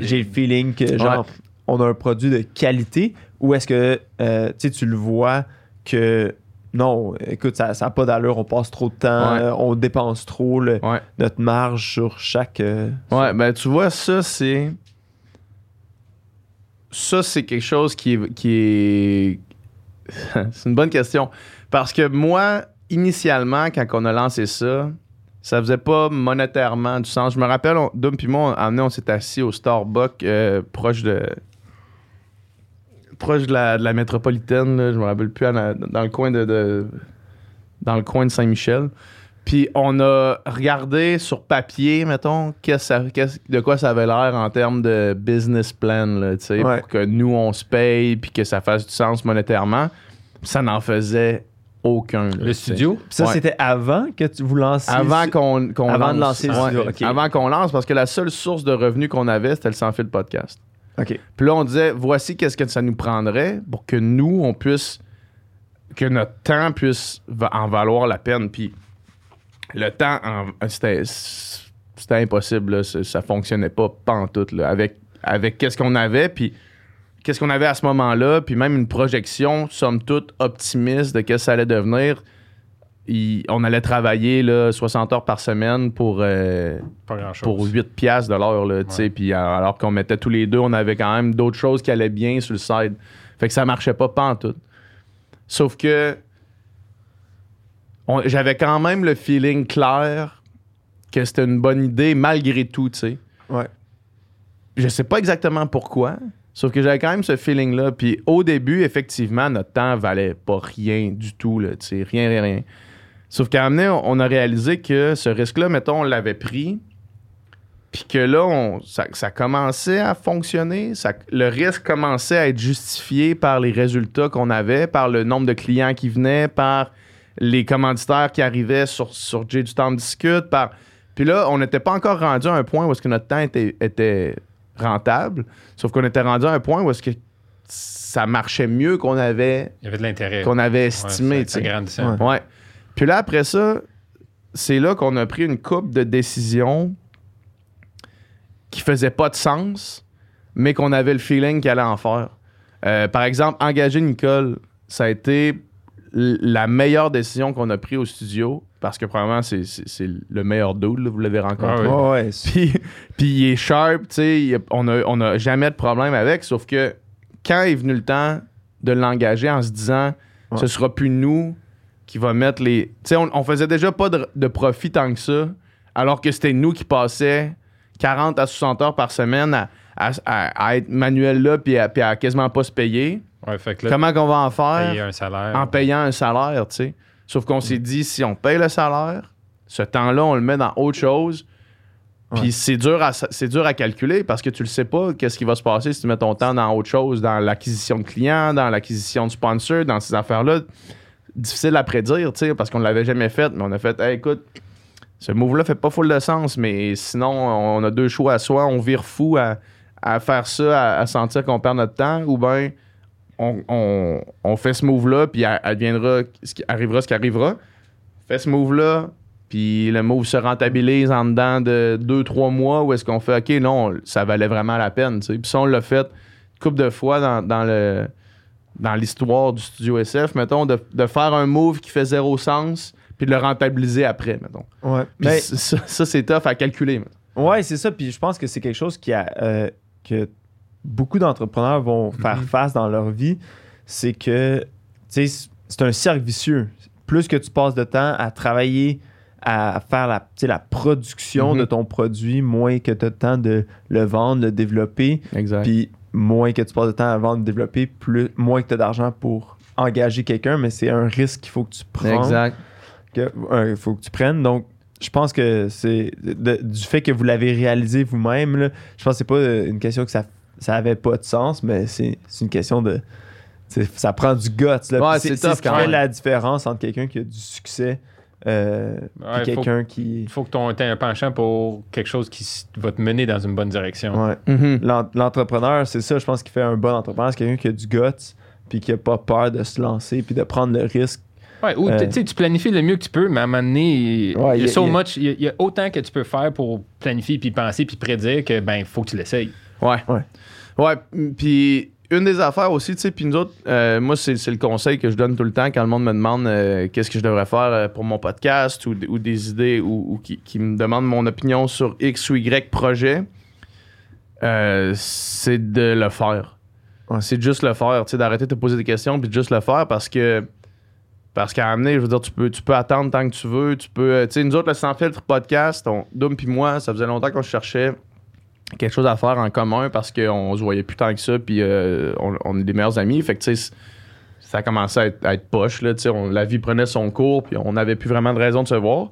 j'ai le feeling que, genre, on a un produit de qualité, ou est-ce que, euh, tu sais, tu le vois que, non, écoute, ça n'a pas d'allure, on passe trop de temps, Ouais. euh, on dépense trop le- Ouais. notre marge sur chaque. euh, Ouais, ben tu vois, ça, c'est. Ça, c'est quelque chose qui est, qui est, c'est une bonne question. Parce que moi, initialement, quand on a lancé ça, ça faisait pas monétairement du sens. Je me rappelle, on, Dom puis moi, on, on s'est assis au Starbucks euh, proche de proche de la, de la métropolitaine, là, je me rappelle plus, la- dans le coin de, de- dans le coin de Saint-Michel. Puis on a regardé sur papier, mettons, de quoi ça avait l'air en termes de business plan, là, Ouais. pour que nous, on se paye puis que ça fasse du sens monétairement. Ça n'en faisait aucun. là, Le studio? Puis ça, Ouais. c'était avant que tu vous lanciez. Avant qu'on lance. de lancer le Ouais. studio, ok. Avant qu'on lance, parce que la seule source de revenus qu'on avait, c'était le sans fil podcast. OK. Puis là, on disait, voici qu'est-ce que ça nous prendrait pour que nous, on puisse, que notre temps puisse en valoir la peine. Puis le temps, c'était, impossible. là. Ça, ça fonctionnait pas pantoute. Là, avec, avec qu'est-ce qu'on avait, puis qu'est-ce qu'on avait à ce moment-là, puis même une projection, somme toute, optimiste de qu'est-ce que ça allait devenir. Il- on allait travailler là, 60 heures par semaine pour... euh, Pas grand-chose. pour 8 piastres de l'heure, là, tu sais, puis euh, alors qu'on mettait tous les deux, on avait quand même d'autres choses qui allaient bien sur le side. Fait que ça marchait pas pantoute. Sauf que on- j'avais quand même le feeling clair que c'était une bonne idée malgré tout, tu sais. Ouais. Je sais pas exactement pourquoi, sauf que j'avais quand même ce feeling-là. Puis au début, effectivement, notre temps valait pas rien du tout, là, tu sais, rien, rien, rien. Sauf qu'à un moment donné, on a réalisé que ce risque-là, mettons, on l'avait pris, puis que là, on- ça, ça commençait à fonctionner. ça- le risque commençait à être justifié par les résultats qu'on avait, par le nombre de clients qui venaient, par les commanditaires qui arrivaient sur, sur J du temps discute. Par... Puis là, on n'était pas encore rendu à un point où est-ce que notre temps était, était rentable, sauf qu'on était rendu à un point où est-ce que ça marchait mieux qu'on avait, Il y avait de l'intérêt. qu'on avait Ouais, estimé. ça- ça. Ouais. Puis là, après ça, c'est là qu'on a pris une coupe de décisions qui faisaient pas de sens, mais qu'on avait le feeling qu'elle allait en faire. Euh, par exemple, engager Nicole, ça a été la meilleure décision qu'on a prise au studio, parce que probablement, c'est- c'est c'est le meilleur dude, là, vous l'avez rencontré. Ah. Ouais, Puis, puis il est sharp, tu sais, on a, on a jamais de problème avec, sauf que quand est venu le temps de l'engager en se disant, Ouais. ce sera plus nous qui va mettre les... Tu sais, on, on faisait déjà pas de, de profit tant que ça, alors que c'était nous qui passaient 40 à 60 heures par semaine à, à- à- à être manuel là, puis à, puis à quasiment pas se payer. Ouais, fait que là, Comment qu'on va en faire? payer un salaire. en payant un salaire, tu sais. Sauf qu'on s'est dit, si on paye le salaire, ce temps-là, on le met dans autre chose. Puis c'est dur, à, c'est dur à calculer parce que tu le sais pas qu'est-ce qui va se passer si tu mets ton temps dans autre chose, dans l'acquisition de clients, dans l'acquisition de sponsors, dans ces affaires-là. Difficile à prédire, parce qu'on l'avait jamais fait. Mais on a fait, écoute, ce move-là fait pas full de sens, mais sinon, on a deux choix à soi. On vire fou à, faire ça, à, sentir qu'on perd notre temps, ou bien on, on- fait ce move-là, puis adviendra ce qui arrivera ce qui arrivera. Fait ce move-là, puis le move se rentabilise en dedans de deux, trois mois, où est-ce qu'on fait, OK, non, ça valait vraiment la peine. Puis ça, on l'a fait une couple de fois dans le dans l'histoire du studio SF, mettons, de, de faire un move qui fait zéro sens, puis de le rentabiliser après, mettons. Ouais. Puis Mais- ça, ça, c'est tough à calculer. mettons. Ouais, c'est ça. Puis je pense que c'est quelque chose qui a, euh, que beaucoup d'entrepreneurs vont faire face dans leur vie. C'est que, tu sais, c'est un cercle vicieux. Plus que tu passes de temps à travailler, à faire la, la production de ton produit, moins que tu as de temps de le vendre, le développer. Exact. Puis moins que tu passes de temps à vendre, développer, plus, moins que tu as d'argent pour engager quelqu'un. Mais c'est un risque qu'il faut que tu prennes exact. euh, faut que tu prennes. Donc, je pense que c'est de- du fait que vous l'avez réalisé vous-même. Je pense que c'est pas euh, une question que ça ça avait pas de sens, mais c'est une question de ça prend du guts. Ouais, c'est ce qui fait la différence entre quelqu'un qui a du succès euh, Ouais, quelqu'un qui Il faut que tu aies un penchant pour quelque chose qui va te mener dans une bonne direction. ouais. Mhm. L'en- L'entrepreneur, c'est ça, je pense, qui fait un bon entrepreneur. C'est quelqu'un qui a du guts, puis qui a pas peur de se lancer, puis de prendre le risque. Ouais, ou Euh, tu planifies le mieux que tu peux, mais à un moment donné, il Ouais, il y a so il y a- much, il y, y a autant que tu peux faire pour planifier, puis penser, puis prédire que ben, il faut que tu l'essayes. Ouais. Ouais. Ouais. Puis une des affaires aussi, tu sais, puis nous autres, euh, moi, c'est c'est le conseil que je donne tout le temps quand le monde me demande euh, qu'est-ce que je devrais faire euh, pour mon podcast ou, ou des idées ou, ou qui, qui me demandent mon opinion sur X ou Y projet. Euh, c'est de le faire. Ouais. C'est juste le faire, tu sais, d'arrêter de te poser des questions puis de juste le faire parce que. Parce qu'à amener, je veux dire, tu peux, tu peux attendre tant que tu veux. Tu peux. Tu sais, nous autres, le Sans Filtre podcast, on, Doom puis moi, ça faisait longtemps qu'on cherchait quelque chose à faire en commun parce qu'on se voyait plus tant que ça puis euh, on, on est des meilleurs amis. Fait que, tu sais, ça a commencé à être, à être poche, là, tu sais, la vie prenait son cours puis on n'avait plus vraiment de raison de se voir.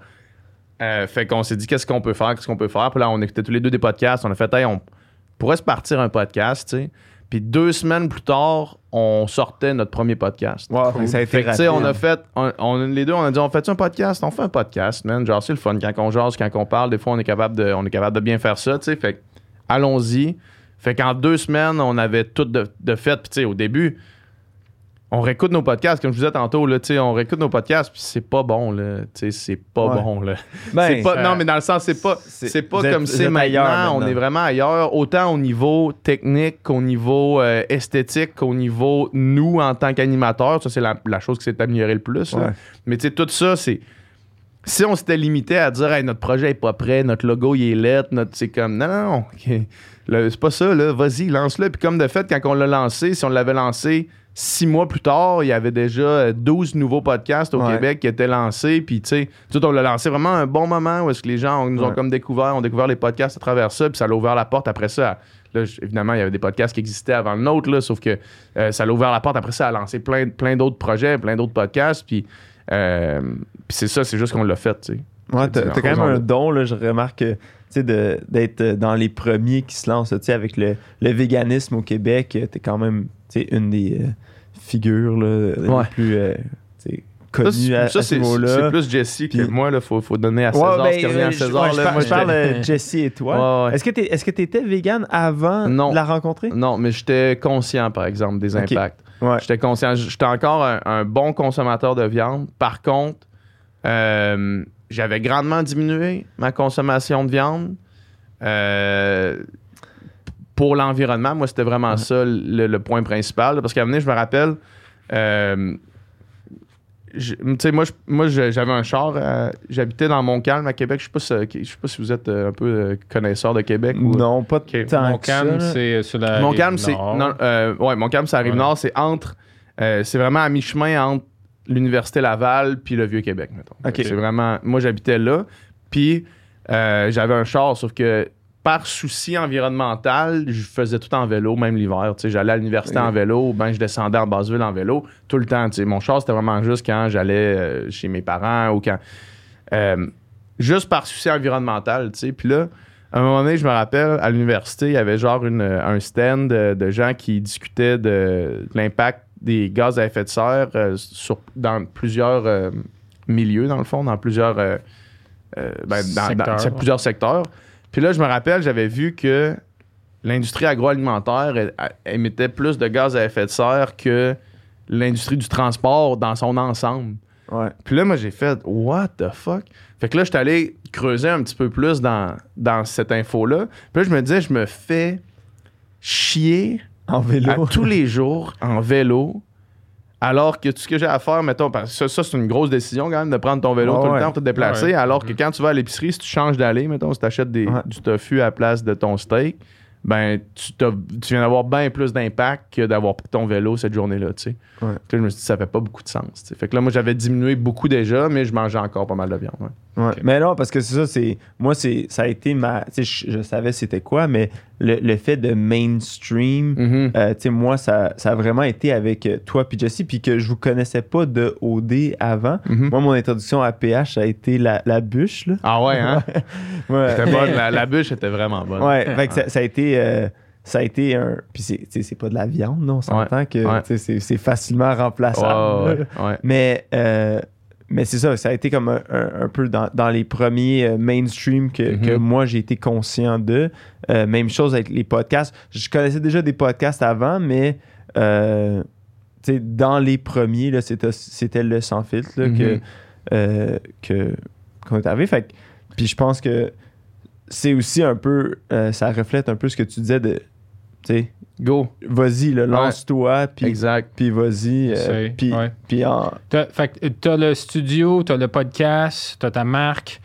Euh, fait qu'on s'est dit qu'est-ce qu'on peut faire, qu'est-ce qu'on peut faire? Puis là, on écoutait tous les deux des podcasts. On a fait, hey, on pourrait se partir un podcast, tu sais. Puis deux semaines plus tard, on sortait notre premier podcast. Fait que ça a été Fait on a fait, on, on- les deux, on a dit, on fait un podcast? On fait un podcast, man. Genre, c'est le fun. Quand on jase, quand on parle, des fois, on est capable de, on est capable de bien faire ça, tu sais. Fait que, allons-y. Fait qu'en deux semaines, on avait tout de, de fait. Puis, tu sais, au début, on réécoute nos podcasts, comme je vous disais tantôt, là, tu sais, on réécoute nos podcasts, puis c'est pas bon, là. Tu sais, c'est pas Ouais. bon, là. Ben, C'est pas- ça- non, mais dans le sens, c'est pas, c'est- c'est pas êtes- comme c'est maintenant. On est vraiment ailleurs, autant au niveau technique qu'au niveau euh, esthétique, qu'au niveau nous en tant qu'animateurs. Ça, c'est la, la chose qui s'est améliorée le plus. Ouais. Mais tu sais, tout ça, c'est. Si on s'était limité à dire, hey, notre projet est pas prêt, notre logo, il est lettre, notre. C'est comme, non, non, non, c'est pas ça, là. Vas-y, lance-le. Puis comme de fait, quand on l'a lancé, si on l'avait lancé six mois plus tard, il y avait déjà euh, 12 nouveaux podcasts au Ouais. Québec qui étaient lancés. Puis, tu sais, tout, on l'a lancé vraiment à un bon moment où est-ce que les gens nous ont comme découvert, ont découvert les podcasts à travers ça. Puis ça l'a ouvert la porte après ça. à- Là, évidemment, il y avait des podcasts qui existaient avant le nôtre, là, sauf que euh, ça l'a ouvert la porte après ça à lancer plein, plein d'autres projets, plein d'autres podcasts. Puis, euh, puis c'est ça, c'est juste qu'on l'a fait, tu sais. Ouais, t'as quand même un don, là, je remarque, que, tu sais, de- d'être euh, dans les premiers qui se lancent, tu sais, avec le, le véganisme au Québec, euh, t'es quand même, tu sais, une des euh, figures, là, Ouais. les plus, euh, tu Ça, c'est- à, ça, à ce c'est niveau-là. c'est plus Jesse que moi, là. Faut, faut donner à Ouais, César ben, ce qui revient euh, à je- César. ouais, là. je, Moi, je parle de Jesse et toi. Ouais, ouais. Est-ce que que t'étais vegan avant Non. de la rencontrer? Non, mais j'étais conscient, par exemple, des impacts. Ouais. J'étais conscient. J'étais encore un, un bon consommateur de viande. Par contre, euh, j'avais grandement diminué ma consommation de viande. Euh, pour l'environnement, moi, c'était vraiment ça le, le point principal. Parce qu'à un moment donné, je me rappelle, euh, tu sais, moi, j'avais un char. euh, J'habitais dans Montcalm à Québec. Je sais pas si, je sais pas si vous êtes euh, un peu euh, connaisseur de Québec. ou- Non, pas Ok. tant Mon que ça, calme, là. c'est sur la. mon rive calme, c'est. Non, euh, ouais, mon calme, c'est la rive Ouais. nord. C'est entre. euh, c'est vraiment à mi-chemin entre l'Université Laval puis le Vieux-Québec, mettons. Ok. C'est vraiment. Moi, j'habitais là. Puis euh, j'avais un char, sauf que par souci environnemental, je faisais tout en vélo, même l'hiver. J'allais à l'université en vélo, ben je descendais en Basseville en vélo, tout le temps. Mon char, c'était vraiment juste quand j'allais euh, chez mes parents ou quand. euh, juste par souci environnemental, tu sais. Puis là, à un moment donné, je me rappelle, à l'université, il y avait genre une- un stand de, de gens qui discutaient de, de l'impact des gaz à effet de serre euh, sur, dans plusieurs euh, milieux, dans le fond, dans plusieurs, ben, dans- dans- Secteurs, c'est ouais. plusieurs secteurs. Puis là, je me rappelle, j'avais vu que l'industrie agroalimentaire émettait plus de gaz à effet de serre que l'industrie du transport dans son ensemble. Ouais. Puis là, moi, j'ai fait What the fuck? Fait que là, j'étais allé creuser un petit peu plus dans, dans cette info-là. Puis là, je me disais, je me fais chier En vélo. à tous les jours en vélo. Alors que tout ce que j'ai à faire, mettons, parce que ça, ça, c'est une grosse décision quand même de prendre ton vélo Ouais, tout ouais. le temps pour te déplacer. Ouais. Alors que quand tu vas à l'épicerie, si tu changes d'aller, mettons, si tu achètes des, Ouais. du tofu à la place de ton steak, ben tu, viens d'avoir bien plus d'impact que d'avoir pris ton vélo cette journée-là, tu sais. Ouais. Puis là, je me suis dit, ça fait pas beaucoup de sens. Fait que là, moi, j'avais diminué beaucoup déjà, mais je mangeais encore pas mal de viande. ouais. Ouais. Mais non, parce que c'est ça, c'est. Moi, c'est ça a été ma. Je, je savais c'était quoi, mais le, le fait de mainstream, Mhm. euh, tu sais, moi, ça, ça a vraiment été avec euh, toi puis Jesse, puis que je vous connaissais pas de OD avant. Mhm. Moi, mon introduction à PH, ça a été la, la bûche, là. Ah ouais, hein? Ouais. C'était bonne. La, la bûche était vraiment bonne. Ouais, fait que ça, ça a été. euh, ça a été un. Puis c'est, c'est pas de la viande, non? On s'entend que ouais. c'est, c'est facilement remplaçable. Ouais. Mais, euh, mais c'est ça, ça a été comme un, un- un peu dans, dans les premiers euh, mainstream que, Mhm. que moi j'ai été conscient de. Euh, même chose avec les podcasts. Je connaissais déjà des podcasts avant, mais euh, tu sais, dans les premiers, là, c'était, c'était le sans filtre là, Mhm. euh, que, qu'on est arrivé. Fait puis je pense que c'est aussi un peu, ça reflète un peu ce que tu disais de, sais, Go. vas-y, lance-toi, puis, Exact. puis vas-y. euh, puis, en, T'as, fait que t'as le studio, t'as le podcast, t'as ta marque.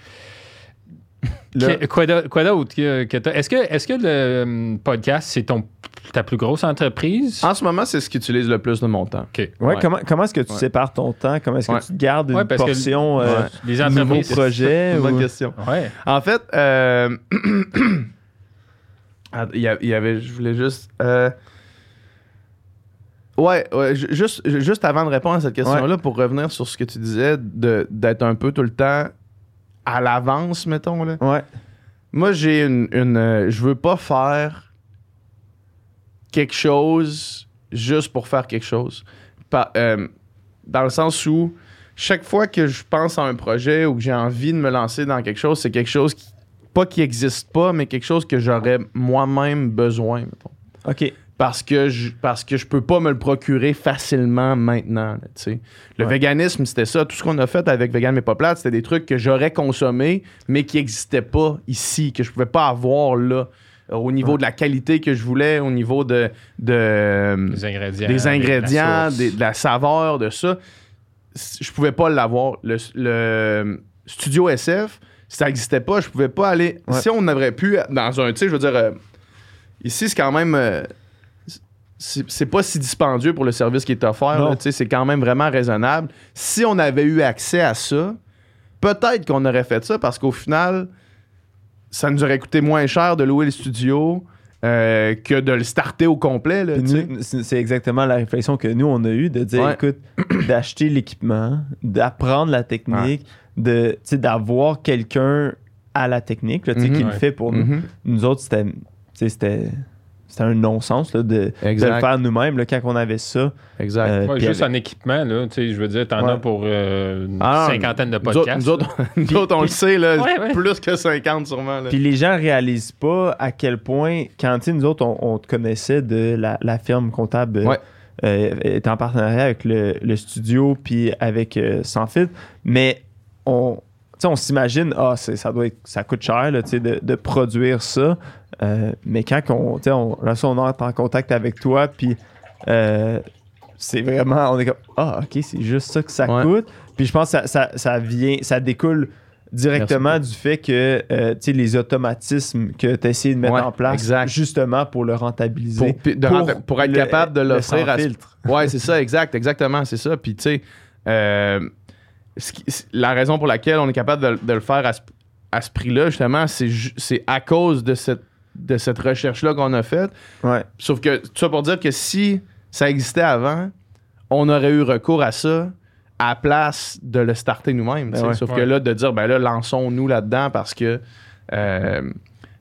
Quoi d'au- quoi d'autre que, que t'as? Est-ce que, est-ce que le hum, podcast, c'est ton, ta plus grosse entreprise? En ce moment, c'est ce qui utilise le plus de mon temps. OK. Ouais, Ouais. Comment, comment est-ce que tu Ouais. sépares ton temps? Comment est-ce que Ouais. tu gardes une portion euh, Ouais. Les nouveau entreprises. projet? C'est une bonne ou- question. Ouais. En fait, euh, ah, il y avait, je voulais juste. euh, Ouais, ouais, ju- juste, ju- juste avant de répondre à cette question-là, pour revenir sur ce que tu disais, d'être un peu tout le temps à l'avance, mettons. Là. Ouais. Moi, j'ai une. une euh, je veux pas faire quelque chose juste pour faire quelque chose. Pa- euh, dans le sens où chaque fois que je pense à un projet ou que j'ai envie de me lancer dans quelque chose, c'est quelque chose qui. Pas qui existe pas, mais quelque chose que j'aurais moi-même besoin, mettons. OK. Parce que, je, parce que je peux pas me le procurer facilement maintenant. là, tu sais. le Ouais. véganisme, c'était ça. Tout ce qu'on a fait avec Vegan mais pas plate, c'était des trucs que j'aurais consommés, mais qui n'existaient pas ici, que je pouvais pas avoir là. euh, Au niveau Ouais. de la qualité que je voulais, au niveau de, de Les ingrédients. des la ingrédients, source. des- de la saveur, de ça. Je pouvais pas l'avoir. Le, le studio SF, ça n'existait pas. Je pouvais pas aller. Ouais. Si on aurait pu, dans un, tu sais, je veux dire, euh, ici, c'est quand même. euh, c'est pas si dispendieux pour le service qui est offert. Tu sais, C'est quand même vraiment raisonnable. Si on avait eu accès à ça, peut-être qu'on aurait fait ça parce qu'au final, ça nous aurait coûté moins cher de louer le studio euh, que de le starter au complet. c'est exactement la réflexion que nous, on a eue de dire, Ouais. écoute, d'acheter l'équipement, d'apprendre la technique, de, tu sais, d'avoir quelqu'un à la technique là, tu sais, Mhm. qui le fait pour nous. Mhm. Nous autres, c'était, tu sais, c'était, c'était un non-sens là, de, de le faire nous-mêmes là, quand on avait ça. Exact. Euh, Ouais, juste avec- en équipement, là, tu sais, je veux dire, t'en Ouais. as pour euh, une Ah, cinquantaine de podcasts. nous autres, nous autres, on le sait, là, Ouais, ouais. plus que 50 sûrement. Puis les gens réalisent pas à quel point, quand nous autres, on, on te connaissait de la, la firme comptable euh, Ouais. euh, est en partenariat avec le, le studio puis avec euh, Sans Filtre, mais on, on s'imagine, ah, c'est- ça doit être- ça coûte cher là, de, de produire ça. Euh, mais quand on, on, là, ça, on entre en contact avec toi, puis euh, c'est vraiment, on est comme, ah, ok, c'est juste ça que ça Ouais. coûte. Puis je pense que ça, ça, ça vient, ça découle directement du fait que euh, tu sais, les automatismes que tu as essayé de mettre Ouais, en place exact. justement pour le rentabiliser. Pour, renta- être le- capable de le l'offrir à ce- filtre. Ouais, c'est ça, exact, exactement, c'est ça. Puis, tu sais, euh, ce qui- la raison pour laquelle on est capable de, de le faire à ce, à ce prix-là, justement, c'est à cause de cette, de cette recherche-là qu'on a faite. Ouais. Sauf que, tout ça pour dire que si ça existait avant, on aurait eu recours à ça à la place de le starter nous-mêmes. Ben ouais. Sauf que là, de dire, ben là, lançons-nous là-dedans parce que. euh,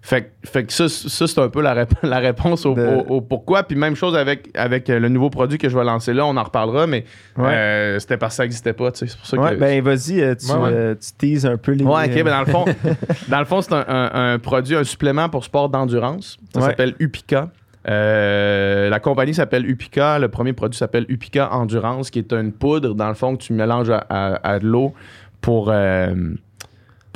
fait, que- fait que ça, ça, c'est un peu la, rép- la réponse au, De- au- au pourquoi. Puis même chose avec, avec euh, le nouveau produit que je vais lancer là, on en reparlera, mais Ouais. euh, c'était parce que ça n'existait pas. tu sais. C'est pour ça Ouais, que. ben vas-y, euh, tu, Ouais, ouais. euh, tu teases un peu les. Ouais, ok, ben dans le fond, dans le fond, c'est un, un- un produit, un supplément pour sport d'endurance. Ça Ouais. s'appelle Upica. Euh, la compagnie s'appelle Upica. Le premier produit s'appelle Upica Endurance, qui est une poudre, dans le fond, que tu mélanges à, à- à de l'eau pour, euh,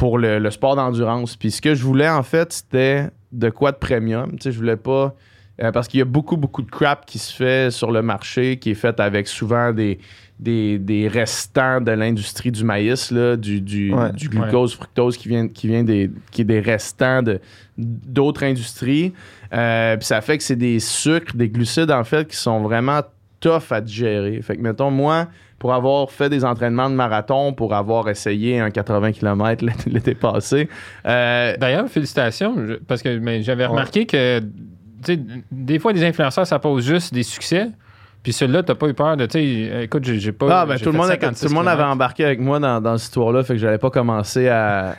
pour le, le sport d'endurance. Puis ce que je voulais, en fait, c'était de quoi de premium. Tu sais, je voulais pas. euh, parce qu'il y a beaucoup, beaucoup de crap qui se fait sur le marché, qui est fait avec souvent des, des, des restants de l'industrie du maïs, là, du, du, Ouais. du glucose, fructose qui vient, qui vient des, qui est des restants de, d'autres industries. Euh, puis ça fait que c'est des sucres, des glucides, en fait, qui sont vraiment tough à digérer. Fait que, mettons, moi, pour avoir fait des entraînements de marathon, pour avoir essayé un 80 km l'été- passé, euh, D'ailleurs, félicitations, parce que j'avais remarqué que des fois, les influenceurs, ça pose juste des succès. Puis celui-là, t'as pas eu peur de. sais, Écoute, j'ai j'ai pas. Ah, ben, j'ai tout le, monde, 56 tout le monde avait embarqué avec moi dans, dans cette histoire-là, fait que j'allais pas commencer à,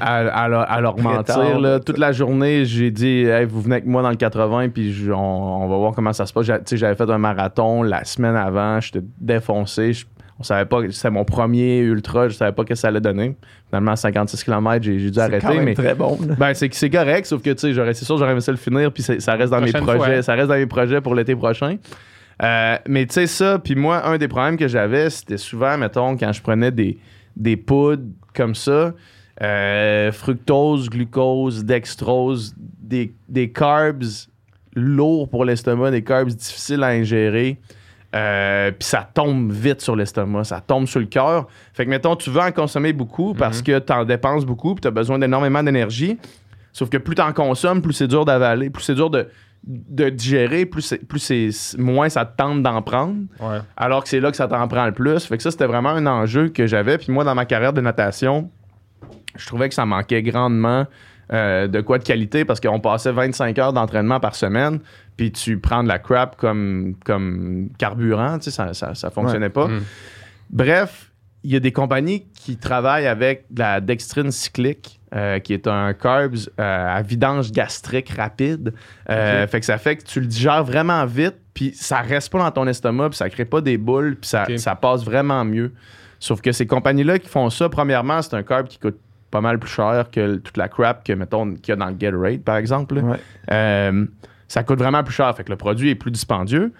à, à leur, à leur mentir. Là. Toute la journée, j'ai dit hey, vous venez avec moi dans le 80, puis je- on, on va voir comment ça se passe. J'a- tu sais, J'avais fait un marathon la semaine avant, j'étais défoncé. je- on savait pas, c'était mon premier ultra, je savais pas ce que ça allait donner. Finalement, à 56 km, j'ai j'ai dû c'est arrêter. quand même mais très bon. là. ben, c'est correct, sauf que, tu sais, j'aurais- c'est sûr, j'aurais aimé ça le finir, puis ça reste dans mes projets. fois. Ça reste dans mes projets pour l'été prochain. Euh, mais tu sais, ça, puis moi, un des problèmes que j'avais, c'était souvent, mettons, quand je prenais des, des poudres comme ça, euh, fructose, glucose, dextrose, des, des carbs lourds pour l'estomac, des carbs difficiles à ingérer. Euh, puis ça tombe vite sur l'estomac, ça tombe sur le cœur. Fait que, mettons, tu veux en consommer beaucoup parce Mhm. que tu en dépenses beaucoup, puis tu as besoin d'énormément d'énergie. Sauf que plus tu en consommes, plus c'est dur d'avaler, plus c'est dur de, de digérer, plus, c'est- plus c'est, moins ça te tente d'en prendre. Ouais. Alors que c'est là que ça t'en prend le plus. Fait que ça, c'était vraiment un enjeu que j'avais. Puis moi, dans ma carrière de natation, je trouvais que ça manquait grandement euh, de quoi de qualité parce qu'on passait 25 heures d'entraînement par semaine, puis tu prends de la crap comme, comme carburant, tu sais, ça, ça, ça fonctionnait pas. Mm. Bref, il y a des compagnies qui travaillent avec de la dextrine cyclique, euh, qui est un carbs euh, à vidange gastrique rapide. Euh, Fait que ça fait que tu le digères vraiment vite, puis ça reste pas dans ton estomac, puis ça crée pas des boules, puis ça, passe vraiment mieux. Sauf que ces compagnies-là qui font ça, premièrement, c'est un carb qui coûte pas mal plus cher que toute la crap que, mettons, qu'il y a dans le Gatorade, par exemple. Ouais. Ça coûte vraiment plus cher. Fait que le produit est plus dispendieux.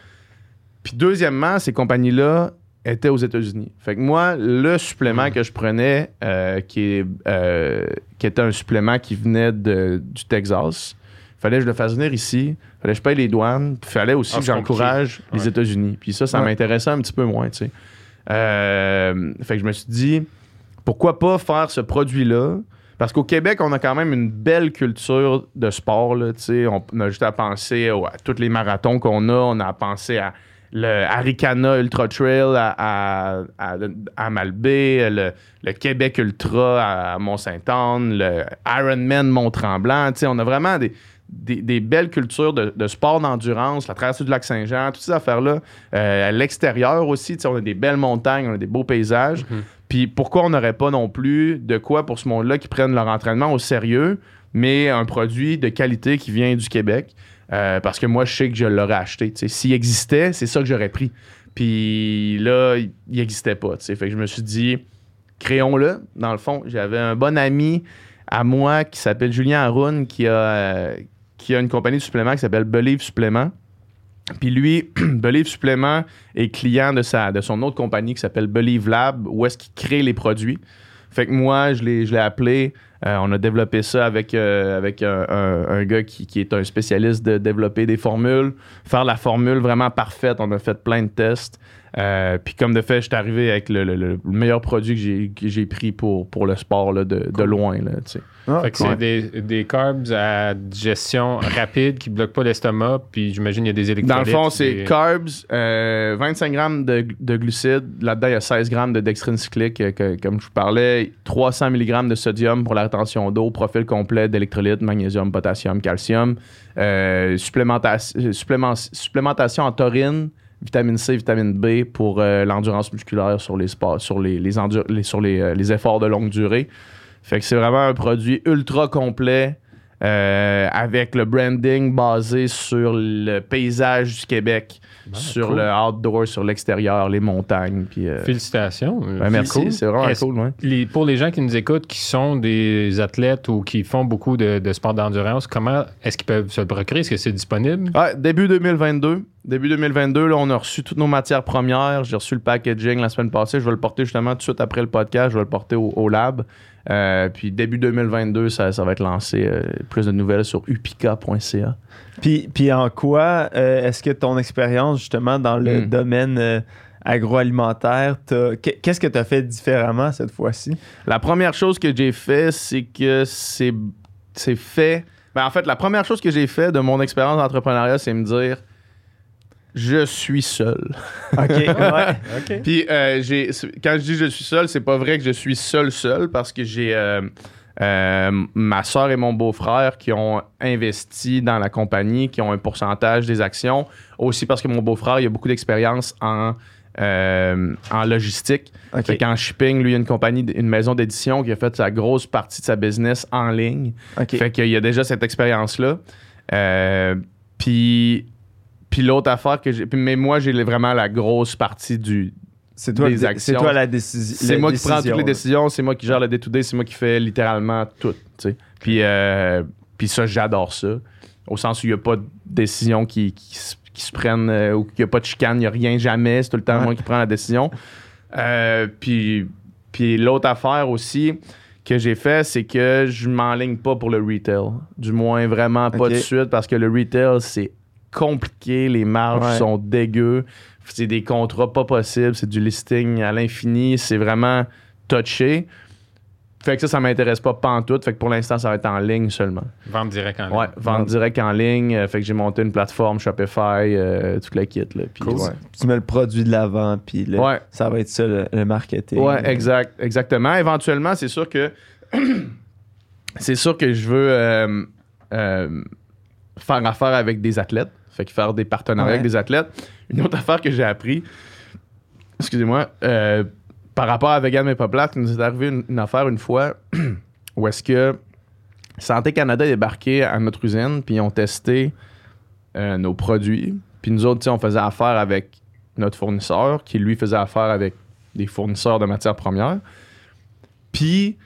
Puis deuxièmement, ces compagnies-là étaient aux États-Unis. Fait que moi, le supplément que je prenais, euh, qui, est, euh, qui était un supplément qui venait de- du Texas, fallait que je le fasse venir ici, fallait que je paye les douanes, puis fallait aussi Ah, que j'encourage les Ouais. États-Unis. Puis ça, ça Ouais. m'intéressait un petit peu moins, tu sais. Euh, fait que je me suis dit, pourquoi pas faire ce produit-là? Parce qu'au Québec, on a quand même une belle culture de sport. Là, tu sais. on, on a juste à penser au- à tous les marathons qu'on a. On a à penser à le Aricana Ultra Trail à, à, à, à Malbaie, le, le Québec Ultra à Mont-Saint-Anne, le Ironman Mont-Tremblant. On a vraiment des, des, des belles cultures de, de sport d'endurance, la traversée du lac Saint-Jean, toutes ces affaires-là. Euh, à l'extérieur aussi, on a des belles montagnes, on a des beaux paysages. Puis pourquoi on n'aurait pas non plus de quoi pour ce monde-là qui prennent leur entraînement au sérieux, mais un produit de qualité qui vient du Québec? Euh, parce que moi, je sais que je l'aurais acheté. S'il existait, c'est ça que j'aurais pris. Puis là, il n'existait pas. Fait que je me suis dit, créons-le. Dans le fond, j'avais un bon ami à moi qui s'appelle Julien Haroun qui a, euh, qui a une compagnie de suppléments qui s'appelle Believe Supplément. Puis lui, Believe Supplément est client de, sa, de son autre compagnie qui s'appelle Believe Lab, où est-ce qu'il crée les produits. Fait que moi, je l'ai, appelé. euh, on a développé ça avec, euh, un gars qui, qui est un spécialiste de développer des formules, faire la formule vraiment parfaite. On a fait plein de tests. Euh, puis comme de fait, je suis arrivé avec le, le- le meilleur produit que j'ai, que j'ai pris pour, pour le sport là, de, de loin. Là. Ah, Fait que cool. c'est des, des carbs à digestion rapide qui bloquent pas l'estomac, puis j'imagine il y a des électrolytes. Dans le fond, c'est des- carbs, euh, 25 grammes de, de glucides. Là-dedans, il y a 16 grammes de dextrine cyclique, euh, que- comme je vous parlais. 300 mg de sodium pour la rétention d'eau. Profil complet d'électrolytes, magnésium, potassium, calcium. Euh, supplémentation, euh, supplément- supplémentation en taurine, vitamine C, vitamine B pour euh, l'endurance musculaire sur les sports, sur les, les, endur- les- sur les, euh, les efforts de longue durée. Fait que c'est vraiment un produit ultra complet euh, avec le branding basé sur le paysage du Québec, Ben, sur cool. le outdoor, sur l'extérieur, les montagnes. Puis, Félicitations. ben, merci, Cool. c'est vraiment Est-ce- cool. ouais. Les- pour les gens qui nous écoutent, qui sont des athlètes ou qui font beaucoup de, de sport d'endurance, comment est-ce qu'ils peuvent se le procurer? Est-ce que c'est disponible? Ah, début 2022. Début 2022, là, on a reçu toutes nos matières premières. J'ai reçu le packaging la semaine passée. Je vais le porter justement tout de suite après le podcast. Je vais le porter au, au lab. Euh, puis début 2022, ça, ça va être lancé. euh, plus de nouvelles sur upica.ca. Puis, puis en quoi euh, est-ce que ton expérience justement dans le Mm. domaine agroalimentaire, qu'est-ce que tu as fait différemment cette fois-ci? La première chose que j'ai fait, c'est que c'est c'est fait. Ben, en fait, la première chose que j'ai fait de mon expérience d'entrepreneuriat, c'est me dire je suis seul. OK, ouais. Puis euh, j'ai quand je dis je suis seul, c'est pas vrai que je suis seul seul parce que j'ai euh, euh, ma soeur et mon beau-frère qui ont investi dans la compagnie, qui ont un pourcentage des actions. Aussi parce que mon beau-frère, il a beaucoup d'expérience en euh, en logistique. OK. Fait qu'en shipping, lui, il a une compagnie, une maison d'édition qui a fait sa grosse partie de sa business en ligne. OK. Fait qu'il y a déjà cette expérience-là. Euh, puis, puis l'autre affaire que j'ai. Mais moi, j'ai vraiment la grosse partie du. C'est toi, des actions. c'est toi la décision. C'est moi qui prends toutes les décisions, c'est moi qui gère le day-to-day, c'est moi qui fais littéralement tout. tu sais. Puis, euh, puis ça, j'adore ça. Au sens où il n'y a pas de décision qui, qui, se- qui se prennent euh, ou qu'il n'y a pas de chicane, il n'y a rien jamais. C'est tout le temps Ouais. moi qui prends la décision. Euh, puis puis l'autre affaire aussi que j'ai fait, c'est que je m'enligne pas pour le retail. Du moins, vraiment pas de suite parce que le retail, c'est compliqué. Les marges Ouais. sont dégueu. C'est des contrats pas possibles, c'est du listing à l'infini, c'est vraiment touché. Fait que ça, ça m'intéresse pas pantoute. Fait que pour l'instant, ça va être en ligne seulement. Vendre direct en ligne. Ouais, vendre direct en ligne. Euh, fait que j'ai monté une plateforme Shopify, euh, tout le kit. Là, puis Cool. ouais. Tu mets le produit de l'avant, puis là, Ouais. ça va être ça le, le marketing. Ouais, exact, exactement. Éventuellement, c'est sûr que c'est sûr que je veux euh, euh, faire affaire avec des athlètes. Fait que faire des partenariats Ouais. avec des athlètes. Une autre affaire que j'ai appris, excusez-moi, euh, par rapport à Vegan mais pas plate, nous est arrivé une, une affaire une fois où est-ce que Santé Canada est débarqué à notre usine, puis ils ont testé euh, nos produits. Puis nous autres, on faisait affaire avec notre fournisseur, qui lui faisait affaire avec des fournisseurs de matières premières. Puis,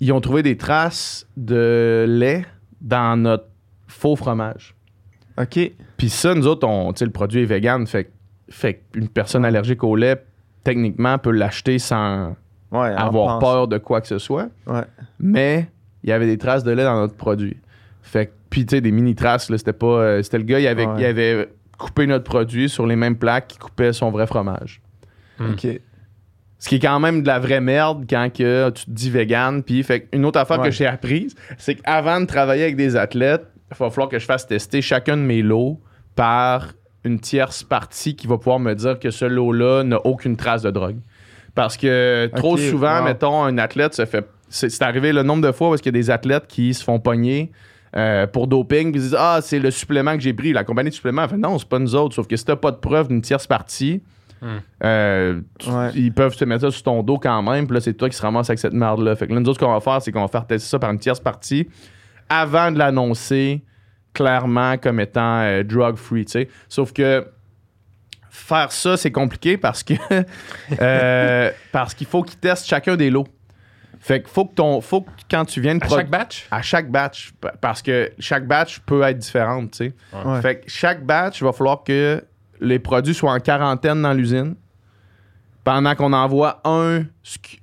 ils ont trouvé des traces de lait dans notre faux fromage. OK. Puis ça, nous autres, on, tu sais, le produit est vegan, fait, fait qu'une personne allergique au lait, techniquement, peut l'acheter sans Ouais, avoir peur de quoi que ce soit. Ouais. Mais il y avait des traces de lait dans notre produit. Fait que, puis tu sais, des mini traces, là, c'était pas. euh, c'était le gars, il avait, Ouais. il avait coupé notre produit sur les mêmes plaques qui coupaient son vrai fromage. OK. Ce qui est quand même de la vraie merde quand que tu te dis vegan. Puis, fait une autre affaire Ouais. que j'ai apprise, c'est qu'avant de travailler avec des athlètes, il va falloir que je fasse tester chacun de mes lots par une tierce partie qui va pouvoir me dire que ce lot-là n'a aucune trace de drogue. Parce que trop souvent, wow. mettons, un athlète se fait. C'est c'est arrivé le nombre de fois où qu'il y a des athlètes qui se font pogner euh, pour doping, puis ils disent Ah, c'est le supplément que j'ai pris. La compagnie de supplément, fait non, c'est pas nous autres. Sauf que si t'as pas de preuve d'une tierce partie, euh, tu- Ouais. ils peuvent te mettre ça sur ton dos quand même. Puis là, c'est toi qui se ramasse avec cette merde-là. Fait que là, nous autres, ce qu'on va faire, c'est qu'on va faire tester ça par une tierce partie avant de l'annoncer clairement comme étant euh, drug-free, tu sais. Sauf que faire ça, c'est compliqué parce que euh, parce qu'il faut qu'ils testent chacun des lots. Fait qu'il faut que ton faut que quand tu viens de À chaque batch? à chaque batch pa- parce que chaque batch peut être différente, tu sais. Ouais. Fait que chaque batch, il va falloir que les produits soient en quarantaine dans l'usine pendant qu'on envoie un,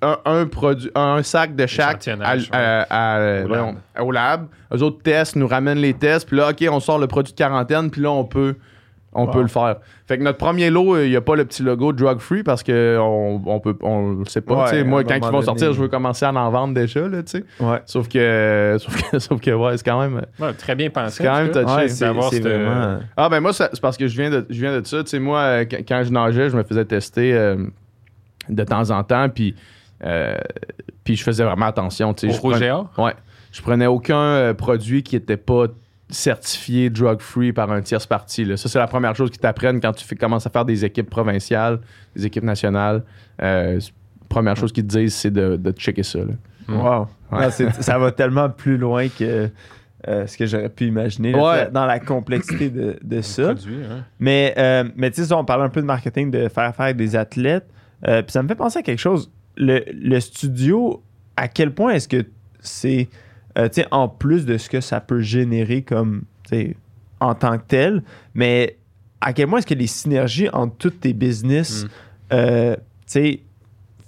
un, un produit, un sac de chaque à, à- à- Au voyons, au lab. Eux autres testent, nous ramènent les tests, puis là, OK, on sort le produit de quarantaine, puis là, on peut, on Wow. peut le faire. Fait que notre premier lot, il n'y a pas le petit logo drug free parce que on, on peut, on le sait pas. Ouais, moi, quand ils vont sortir, je veux commencer à en vendre déjà, là, tu sais. Ouais. Sauf que, sauf que, sauf que, ouais, c'est quand même. Ouais, très bien pensé. C'est quand même touché. Ouais, c'est d'avoir c'est cette- vraiment... Ah ben moi c'est parce que je viens de je viens de ça, tu sais moi euh, quand, quand je nageais, je me faisais tester euh, de temps en temps puis euh, puis je faisais vraiment attention, tu sais. Au Je prenais-? Ouais. Je prenais aucun euh, produit qui était pas certifié drug free par un tierce parti là. Ça c'est la première chose qu'ils t'apprennent quand tu fais, commences à faire des équipes provinciales, des équipes nationales. Euh, première chose qu'ils te disent c'est de, de checker ça là. Wow. Ouais. Non, c'est- ça va tellement plus loin que euh, ce que j'aurais pu imaginer là, Ouais. dans la complexité de, de ça. Produit, hein. Mais, euh, mais tu sais, on parlait un peu de marketing, de faire affaire avec des athlètes. Euh, Puis ça me fait penser à quelque chose. Le, le studio, à quel point est-ce que c'est, euh, tu sais, en plus de ce que ça peut générer comme, tu sais, en tant que tel, mais à quel point est-ce que les synergies entre tous tes business, Mm. euh, tu sais,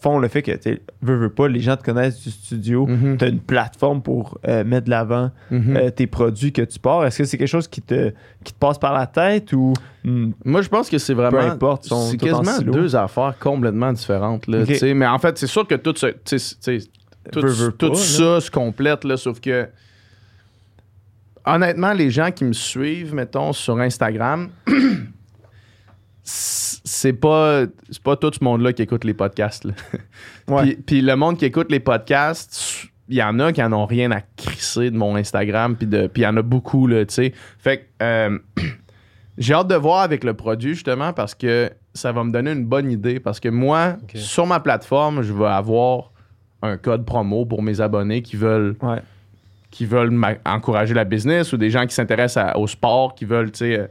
font le fait que, tu veux, veux pas, les gens te connaissent du studio, Mhm. tu as une plateforme pour euh, mettre de l'avant Mhm. euh, tes produits que tu pars. Est-ce que c'est quelque chose qui te, qui te passe par la tête ou hmm, Moi, je pense que c'est vraiment. C'est quasiment deux affaires complètement différentes. Là. Mais en fait, c'est sûr que tout, ce- tu sais, tu sais, tout, Veux, veux tout pas, ça se complète, là, sauf que. Honnêtement, les gens qui me suivent, mettons, sur Instagram, c'est pas, c'est pas tout ce monde-là qui écoute les podcasts. là. Ouais. Puis, puis le monde qui écoute les podcasts, il y en a qui en ont rien à crisser de mon Instagram, puis de- puis il y en a beaucoup, là, tu sais. Fait que euh, j'ai hâte de voir avec le produit, justement, parce que ça va me donner une bonne idée. Parce que moi, sur ma plateforme, je vais avoir un code promo pour mes abonnés qui veulent, ouais. qui veulent encourager la business ou des gens qui s'intéressent au sport, qui veulent, tu sais.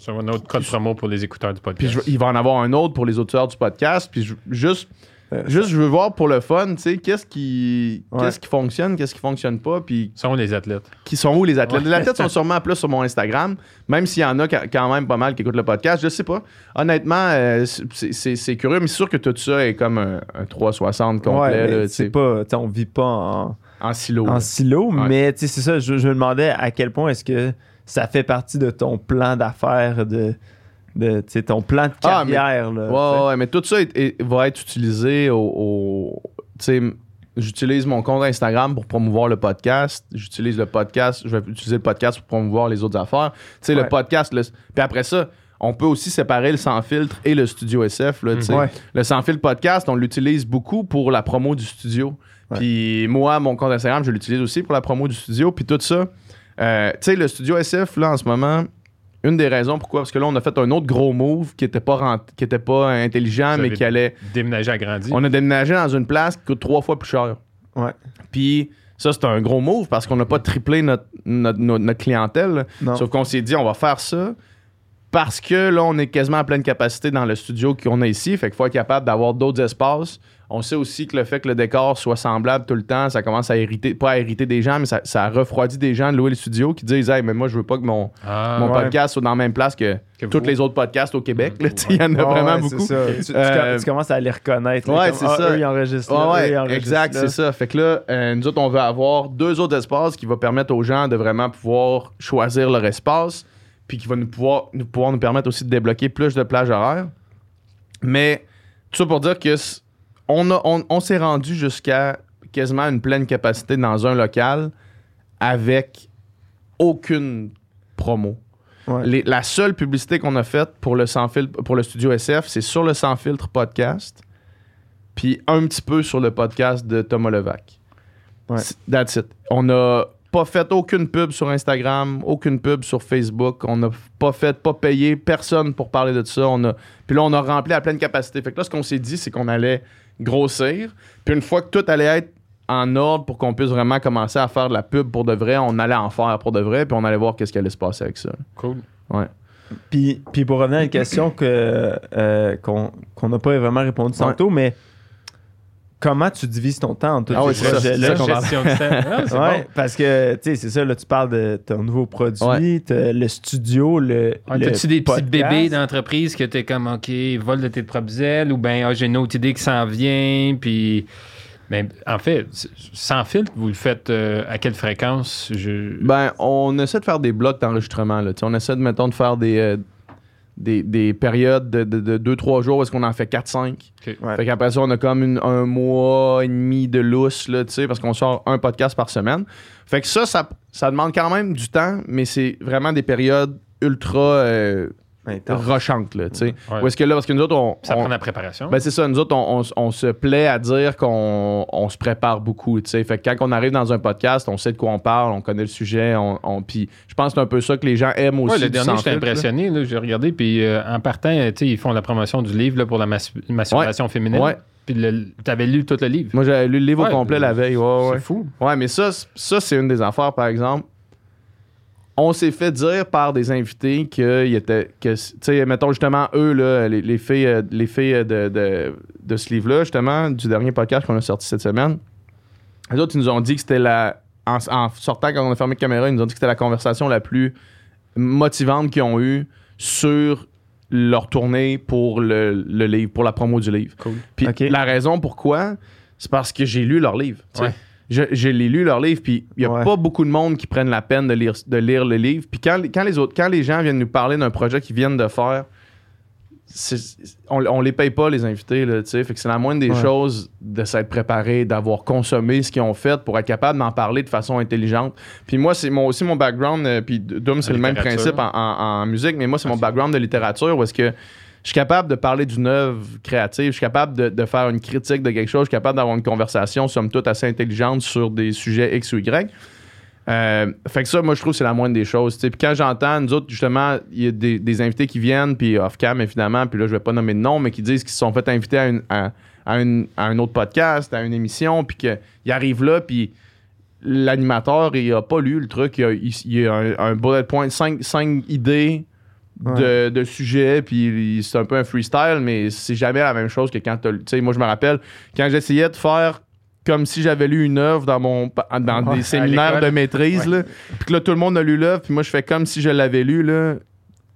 Sur un autre code promo pour les écouteurs du Puis podcast. je- il va en avoir un autre pour les auteurs du podcast. Puis je- juste, Euh, juste, je veux voir pour le fun, tu sais, qu'est-ce qui, Ouais. qu'est-ce qui fonctionne, qu'est-ce qui fonctionne pas, puis Sont les athlètes? qui sont où les athlètes? Ouais. Les athlètes sont sûrement plus sur mon Instagram, même s'il y en a quand même pas mal qui écoutent le podcast. Je sais pas. Honnêtement, euh, c'est- c'est c'est curieux, mais c'est sûr que tout ça est comme un, un 360 complet, Ouais, c'est pas, tu sais, on vit pas en, en silo. en là. silo, Ouais. mais tu sais, c'est ça, je, je me demandais à quel point est-ce que ça fait partie de ton plan d'affaires de, ton plan de Ah, mais- carrière. là, Ouais, ouais, mais tout ça est- est- va être utilisé au. au- j'utilise mon compte Instagram pour promouvoir le podcast. J'utilise le podcast. Je vais utiliser le podcast pour promouvoir les autres affaires. Tu sais, le podcast. le- puis après ça, on peut aussi séparer le sans filtre et le studio SF. Là. Ouais. Le sans filtre podcast, on l'utilise beaucoup pour la promo du studio. Puis moi, mon compte Instagram, je l'utilise aussi pour la promo du studio. Puis tout ça. Euh, tu sais, le studio SF, là, en ce moment, une des raisons pourquoi, parce que là, on a fait un autre gros move qui était pas, rent- qui était pas intelligent, Vous mais qui allait. Déménager agrandi. On a déménagé dans une place qui coûte trois fois plus cher. Ouais. Puis ça, c'est un gros move parce qu'on n'a pas triplé notre, notre, notre- notre clientèle. Non. Sauf qu'on s'est dit, on va faire ça parce que là, on est quasiment à pleine capacité dans le studio qu'on a ici. Fait qu'il faut être capable d'avoir d'autres espaces. On sait aussi que le fait que le décor soit semblable tout le temps, ça commence à irriter, pas à irriter des gens, mais ça, ça refroidit des gens de louer le studio qui disent, hey, mais moi, je veux pas que mon, Ah, mon ouais. podcast soit dans la même place que, Que tous les autres podcasts au Québec. Ouais. Il y en a Ouais, vraiment ouais, beaucoup. ça. Tu, tu Euh, tu commences à les reconnaître. ouais, c'est ah, ça. Eux, ils enregistrent là, Ouais, eux, ils ouais, enregistrent exact, c'est ça. Fait que là, euh, nous autres, on veut avoir deux autres espaces qui vont permettre aux gens de vraiment pouvoir choisir leur espace, puis qui va nous pouvoir nous, pouvoir nous permettre aussi de débloquer plus de plages horaires. Mais tout ça pour dire que on, a- on, on s'est rendu jusqu'à quasiment une pleine capacité dans un local avec aucune promo. Ouais. Les- la seule publicité qu'on a faite pour le sans filtre, pour le studio SF, c'est sur le sans filtre podcast, puis un petit peu sur le podcast de Thomas Levac. Ouais. That's it. On n'a pas fait aucune pub sur Instagram, aucune pub sur Facebook. On n'a pas fait, pas payé personne pour parler de ça. On a, puis là, on a rempli à pleine capacité. Fait que là, ce qu'on s'est dit, c'est qu'on allait grossir. Puis une fois que tout allait être en ordre pour qu'on puisse vraiment commencer à faire de la pub pour de vrai, on allait en faire pour de vrai, puis on allait voir qu'est-ce qui allait se passer avec ça. Cool. Ouais. Puis, puis pour revenir à une question que, euh, qu'on qu'on n'a pas vraiment répondu Ouais. tantôt, mais comment tu divises ton temps entre tous Ah ces c'est ça, projets-là? Ah, c'est Ouais, bon. parce que, tu sais, c'est ça, là, tu parles de ton nouveau produit, Ouais. le studio, le. T'as-tu des petits bébés d'entreprise que t'es comme, OK, vol de tes propres ailes, ou bien ah, j'ai une autre idée qui s'en vient, puis. Mais en fait, sans filtre, vous le faites euh, à quelle fréquence? Je... Ben, on essaie de faire des blocs d'enregistrement. Là. Tu sais, On essaie, de, mettons, de faire des, euh, des, des périodes de 2-3 jours où est-ce qu'on en fait 4-5. Ok. Ouais. Fait qu'après ça, on a comme une- un mois et demi de lousse, là, tu sais, parce qu'on sort un podcast par semaine. Fait que ça, ça, ça demande quand même du temps, mais c'est vraiment des périodes ultra euh, Intense. rochantes, là, tu sais. Ouais. Où est-ce que là, parce que nous autres, on... Ça on- prend la préparation. ben c'est ça, nous autres, on, on- on se plaît à dire qu'on on se prépare beaucoup, tu sais. Fait que quand on arrive dans un podcast, on sait de quoi on parle, on connaît le sujet, on, on- puis je pense que c'est un peu ça que les gens aiment aussi. Ouais, le dernier, j'étais là. impressionné. Là, j'ai regardé, puis euh, en partant, tu sais, ils font la promotion du livre là, pour la mas- masturbation féminine. Ouais. Puis t'avais lu tout le livre. Moi, j'avais lu le livre Ouais, au complet la veille, ouais, ouais. C'est fou. Ouais, mais ça, ça c'est une des affaires, par exemple. On s'est fait dire par des invités qu'il était. Que, tu sais, mettons justement, eux, là, les, les filles, euh, les filles de, de, de ce livre-là, justement, du dernier podcast qu'on a sorti cette semaine, les autres, ils nous ont dit que c'était la. En, en sortant, quand on a fermé la caméra, ils nous ont dit que c'était la conversation la plus motivante qu'ils ont eue sur leur tournée pour le, le livre, pour la promo du livre. Cool. Puis la raison pourquoi, c'est parce que j'ai lu leur livre. Ouais. Je, je l'ai lu leur livre, puis il n'y a Ouais. pas beaucoup de monde qui prennent la peine de lire, de lire le livre. Puis quand, quand, les autres, quand les gens viennent nous parler d'un projet qu'ils viennent de faire, on, on les paye pas, les invités. Là, tu sais. fait que c'est la moindre des Ouais. choses de s'être préparé, d'avoir consommé ce qu'ils ont fait pour être capable d'en parler de façon intelligente. Puis moi, c'est mon, aussi mon background, euh, puis Doom, c'est le même principe en, en- en musique, mais moi, c'est Ah, mon c'est- background de littérature où est-ce que je suis capable de parler d'une œuvre créative, je suis capable de, faire une critique de quelque chose, je suis capable d'avoir une conversation, somme toute, assez intelligente sur des sujets X ou Y. Euh, fait que ça, moi, je trouve que c'est la moindre des choses. Puis quand j'entends, nous autres, justement, il y a des, invités qui viennent, puis off-cam, évidemment, puis là, je vais pas nommer de nom, mais qui disent qu'ils se sont fait inviter à, un autre podcast, à une émission, puis qu'ils arrivent là, puis l'animateur, il a pas lu le truc, il il a un, un bullet point, cinq idées de, de sujets, puis c'est un peu un freestyle, mais c'est jamais la même chose que quand. Tu sais, moi, je me rappelle, quand j'essayais de faire comme si j'avais lu une œuvre dans mon dans Ouais, des séminaires de maîtrise, là, puis que là, tout le monde a lu l'œuvre, puis moi, je fais comme si je l'avais lu, là.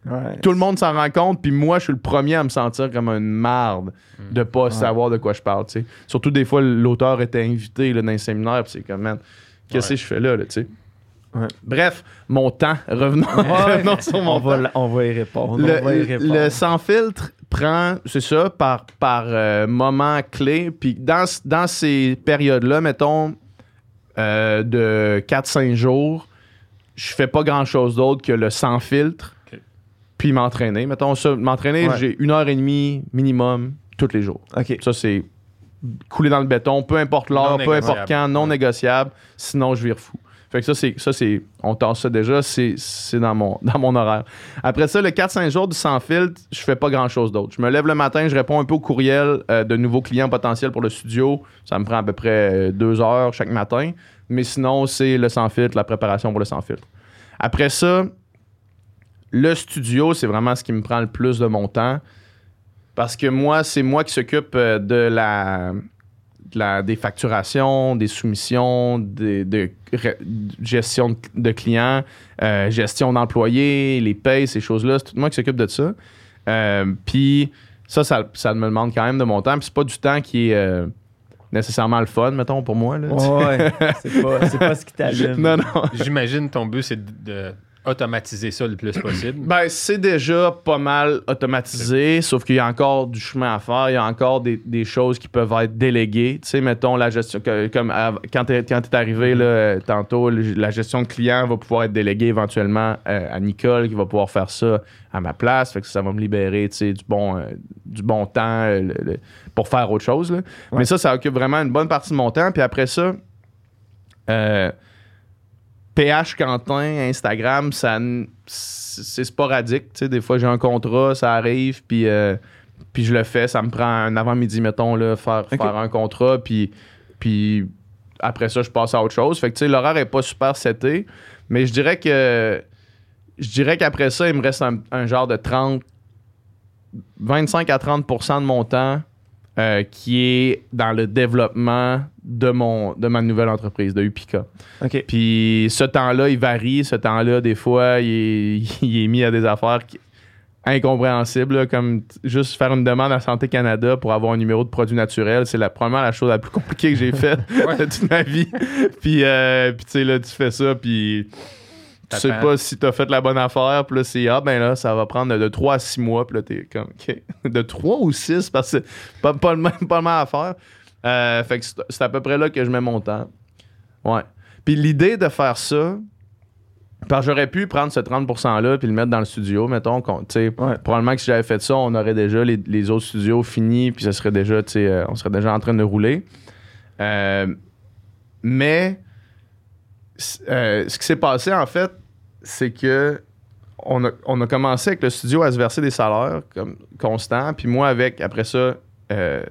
Ouais. Tout le monde s'en rend compte, puis moi, je suis le premier à me sentir comme une marde de pas savoir de quoi je parle, tu sais. Surtout, des fois, l'auteur était invité là, dans un séminaire, puis c'est comme, man, qu'est-ce que je fais là, là, tu sais? Ouais. Bref, mon temps, revenons, revenons sur mon on, va, temps. on va y répondre. Le, on va y répondre. le sans filtre prend, c'est ça, par, par euh, moment clé. Puis dans, ces périodes-là, mettons, euh, de 4-5 jours, je fais pas grand-chose d'autre que le sans filtre. Ok. Puis m'entraîner. Mettons ça, m'entraîner, Ouais. j'ai une heure et demie minimum tous les jours. Ça, c'est couler dans le béton, peu importe l'heure, peu importe quand, non Ouais. négociable, sinon je vire fou. Fait que ça, c'est, ça, c'est, on tasse ça déjà, c'est, c'est dans, mon, dans mon horaire. Après ça, le 4-5 jours du sans filtre, je fais pas grand chose d'autre. Je me lève le matin, je réponds un peu au courriel euh, de nouveaux clients potentiels pour le studio. Ça me prend à peu près euh, deux heures chaque matin. Mais sinon, c'est le sans filtre, la préparation pour le sans filtre. Après ça, le studio, c'est vraiment ce qui me prend le plus de mon temps. Parce que moi, c'est moi qui s'occupe euh, de la, la- des facturations, des soumissions, des- de, gestion de, de clients, euh, gestion d'employés, les payes, ces choses-là. C'est tout moi qui s'occupe de ça. Euh, Puis ça, ça, ça me demande quand même de mon temps. Puis c'est pas du temps qui est euh, nécessairement le fun, mettons, pour moi. Là, Ouais, c'est pas, c'est pas ce qui t'allume. non, non. J'imagine ton but, c'est de, de automatiser ça le plus possible? Ben, c'est déjà pas mal automatisé, sauf qu'il y a encore du chemin à faire. Il y a encore des, des choses qui peuvent être déléguées. Tu sais, mettons la gestion, que- comme quand tu es arrivé là, tantôt, la gestion de clients va pouvoir être déléguée éventuellement euh, à Nicole qui va pouvoir faire ça à ma place. Fait que ça va me libérer tu sais, du, bon, euh, du bon temps euh, le- le- pour faire autre chose. là. Mais ça, ça occupe vraiment une bonne partie de mon temps. Puis après ça, euh, PH Quentin, Instagram, ça, c'est sporadique. tu sais, Des fois, j'ai un contrat, ça arrive, puis, euh, puis je le fais. Ça me prend un avant-midi, mettons, là, faire, faire un contrat, puis, puis après ça, je passe à autre chose. Fait que tu sais, l'horaire est pas super seté, mais je dirais que je dirais qu'après ça, il me reste un, un genre de 30, 25 à 30% de mon temps euh, qui est dans le développement de, mon, de ma nouvelle entreprise, de Upica. Puis ce temps-là, il varie. Ce temps-là, des fois, il est, il est mis à des affaires qui- incompréhensibles, là, comme juste faire une demande à Santé Canada pour avoir un numéro de produit naturel. C'est la, probablement la chose la plus compliquée que j'ai faite de toute ma vie. puis, euh, puis tu sais, là, tu fais ça, puis tu sais pas si t'as fait la bonne affaire. Puis là, c'est, ah ben là, ça va prendre de 3 à 6 mois. Puis là, t'es comme, OK. De 3 ou 6, parce que c'est pas, pas, le même, pas le même affaire. Euh, fait que c'est à peu près là que je mets mon temps. Ouais. Puis l'idée de faire ça, parce que j'aurais pu prendre ce 30%-là puis le mettre dans le studio, mettons. qu'on- tu sais, Ouais. Probablement que si j'avais fait ça, on aurait déjà les, les autres studios finis, puis ça serait déjà, tu sais, euh, on serait déjà en train de rouler. Euh, mais euh, ce qui s'est passé, en fait, c'est que on a, on a commencé avec le studio à se verser des salaires comme constants, puis moi avec, après ça, euh,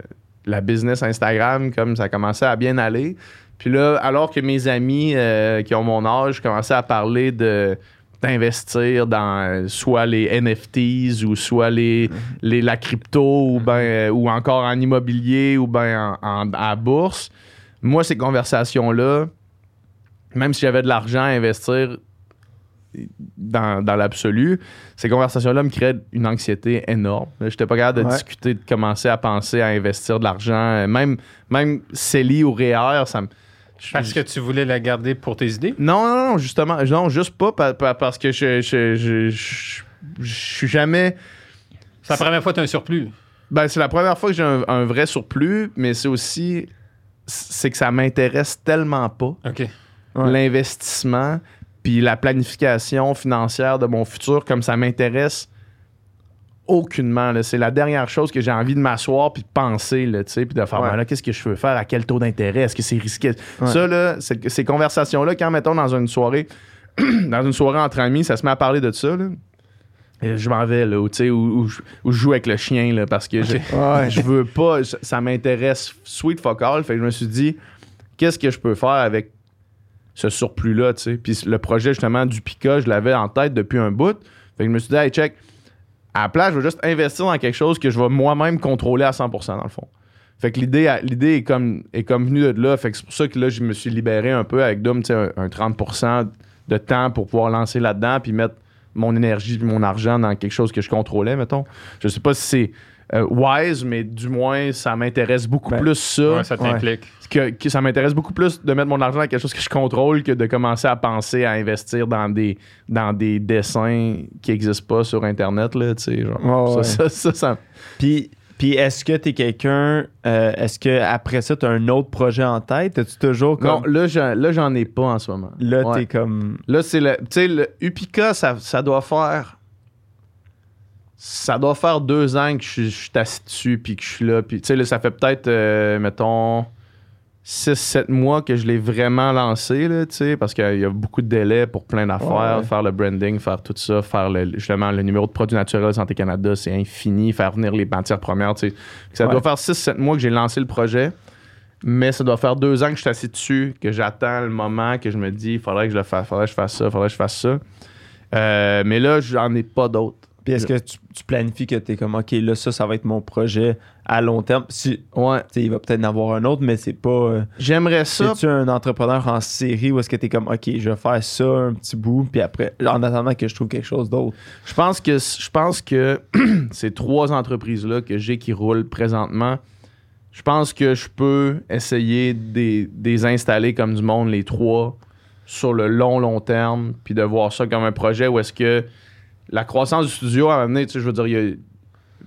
la business Instagram, comme ça commençait à bien aller. Puis là, alors que mes amis euh, qui ont mon âge commençaient à parler de d'investir dans soit les NFTs ou soit les, les- la crypto ou ben euh, ou encore en immobilier ou ben en, en- à la bourse. Moi, ces conversations-là, même si j'avais de l'argent à investir dans, dans l'absolu, ces conversations-là me créaient une anxiété énorme. Je n'étais pas capable de Ouais. discuter, de commencer à penser à investir de l'argent. Même, même CELI ou REER, ça me. je- Parce que tu voulais la garder pour tes idées? non, non, non, justement. Non, juste pas pa- pa- parce que je, je, je, je- je suis jamais. C'est la première fois que tu as un surplus. Ben, c'est la première fois que j'ai un, un vrai surplus, mais c'est aussi. C'est que ça m'intéresse tellement pas, OK. Ouais. l'investissement, puis la planification financière de mon futur, comme ça m'intéresse aucunement. C'est la dernière chose que j'ai envie de m'asseoir puis de penser, là, puis de faire, Ouais. ben là, qu'est-ce que je veux faire, à quel taux d'intérêt, est-ce que c'est risqué? Ouais. Ça, là, ces conversations-là, quand, mettons, dans une soirée, dans une soirée entre amis, ça se met à parler de ça, là. Et je m'en vais, là, ou, où, où je- où je joue avec le chien, là, parce que je, Ouais. je veux pas, ça, ça m'intéresse sweet fuck all. Fait que je me suis dit, qu'est-ce que je peux faire avec ce surplus-là, tu sais. Puis le projet, justement, du Pika, je l'avais en tête depuis un bout. Fait que je me suis dit, hey, check, à la place, je vais juste investir dans quelque chose que je vais moi-même contrôler à 100%, dans le fond. Fait que l'idée, l'idée est comme, est comme venue de là. Fait que c'est pour ça que là, je me suis libéré un peu avec Dom, tu sais, un, un 30% de temps pour pouvoir lancer là-dedans puis mettre mon énergie puis mon argent dans quelque chose que je contrôlais, mettons. Je sais pas si c'est euh, wise, mais du moins, ça m'intéresse beaucoup Ben, plus ça. Ouais, ça t'implique. que, que ça m'intéresse beaucoup plus de mettre mon argent dans quelque chose que je contrôle que de commencer à penser à investir dans des, dans des dessins qui n'existent pas sur Internet. Là, tu sais, genre. Ouais, ouais. Ça, ça, ça, ça- Puis, puis est-ce que t'es quelqu'un. euh, est-ce que après ça, t'as un autre projet en tête? As-tu toujours Non, comme. là, j'en, là, j'en ai pas en ce moment. là, Ouais. t'es comme. Là, c'est le. Tu sais, le Upica, ça, ça doit faire. Ça doit faire deux ans que je, suis- je suis assis dessus puis que je suis là. Puis, tu sais, là, ça fait peut-être, euh, mettons, 6-7 mois que je l'ai vraiment lancé, là, tu sais, parce qu'il y a beaucoup de délais pour plein d'affaires. Ouais. Faire le branding, faire tout ça, faire le, justement le numéro de produit naturel de Santé Canada, c'est infini. Faire venir les matières premières, tu sais. Ça Ouais. doit faire 6-7 mois que j'ai lancé le projet. Mais ça doit faire deux ans que je suis assis dessus, que j'attends le moment, que je me dis, il faudrait que je le fasse, faudrait que je fasse ça, faudrait que je fasse ça. Euh, mais là, j'en ai pas d'autres. Puis est-ce que tu, tu planifies que t'es comme, OK, là, ça, ça va être mon projet à long terme? Si, Ouais. tu il va peut-être en avoir un autre, mais c'est pas. euh, J'aimerais ça. Es-tu un entrepreneur en série ou est-ce que t'es comme, OK, je vais faire ça un petit bout, puis après, en attendant que je trouve quelque chose d'autre? Je pense que je pense que ces trois entreprises-là que j'ai qui roulent présentement, je pense que je peux essayer de les- de les installer comme du monde, les trois, sur le long, long terme, puis de voir ça comme un projet où est-ce que la croissance du studio, à un moment donné, tu sais, je veux dire, il y a- il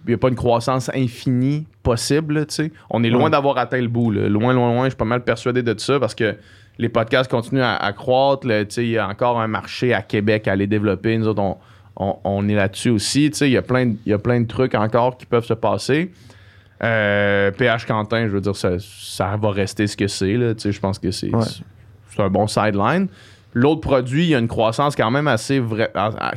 n'y a, pas une croissance infinie possible, là, tu sais. On est loin Ouais. d'avoir atteint le bout, là. Loin, loin, loin. Je suis pas mal persuadé de ça parce que les podcasts continuent à, à croître. là, tu sais, Il y a encore un marché à Québec à aller développer. Nous autres, on, on- on est là-dessus aussi. tu sais, Il y, a plein de- il y a plein de trucs encore qui peuvent se passer. Euh, PH Quentin, je veux dire, ça, ça va rester ce que c'est. là, tu sais, Je pense que c'est Ouais. c'est un bon sideline. L'autre produit, il y a une croissance quand même assez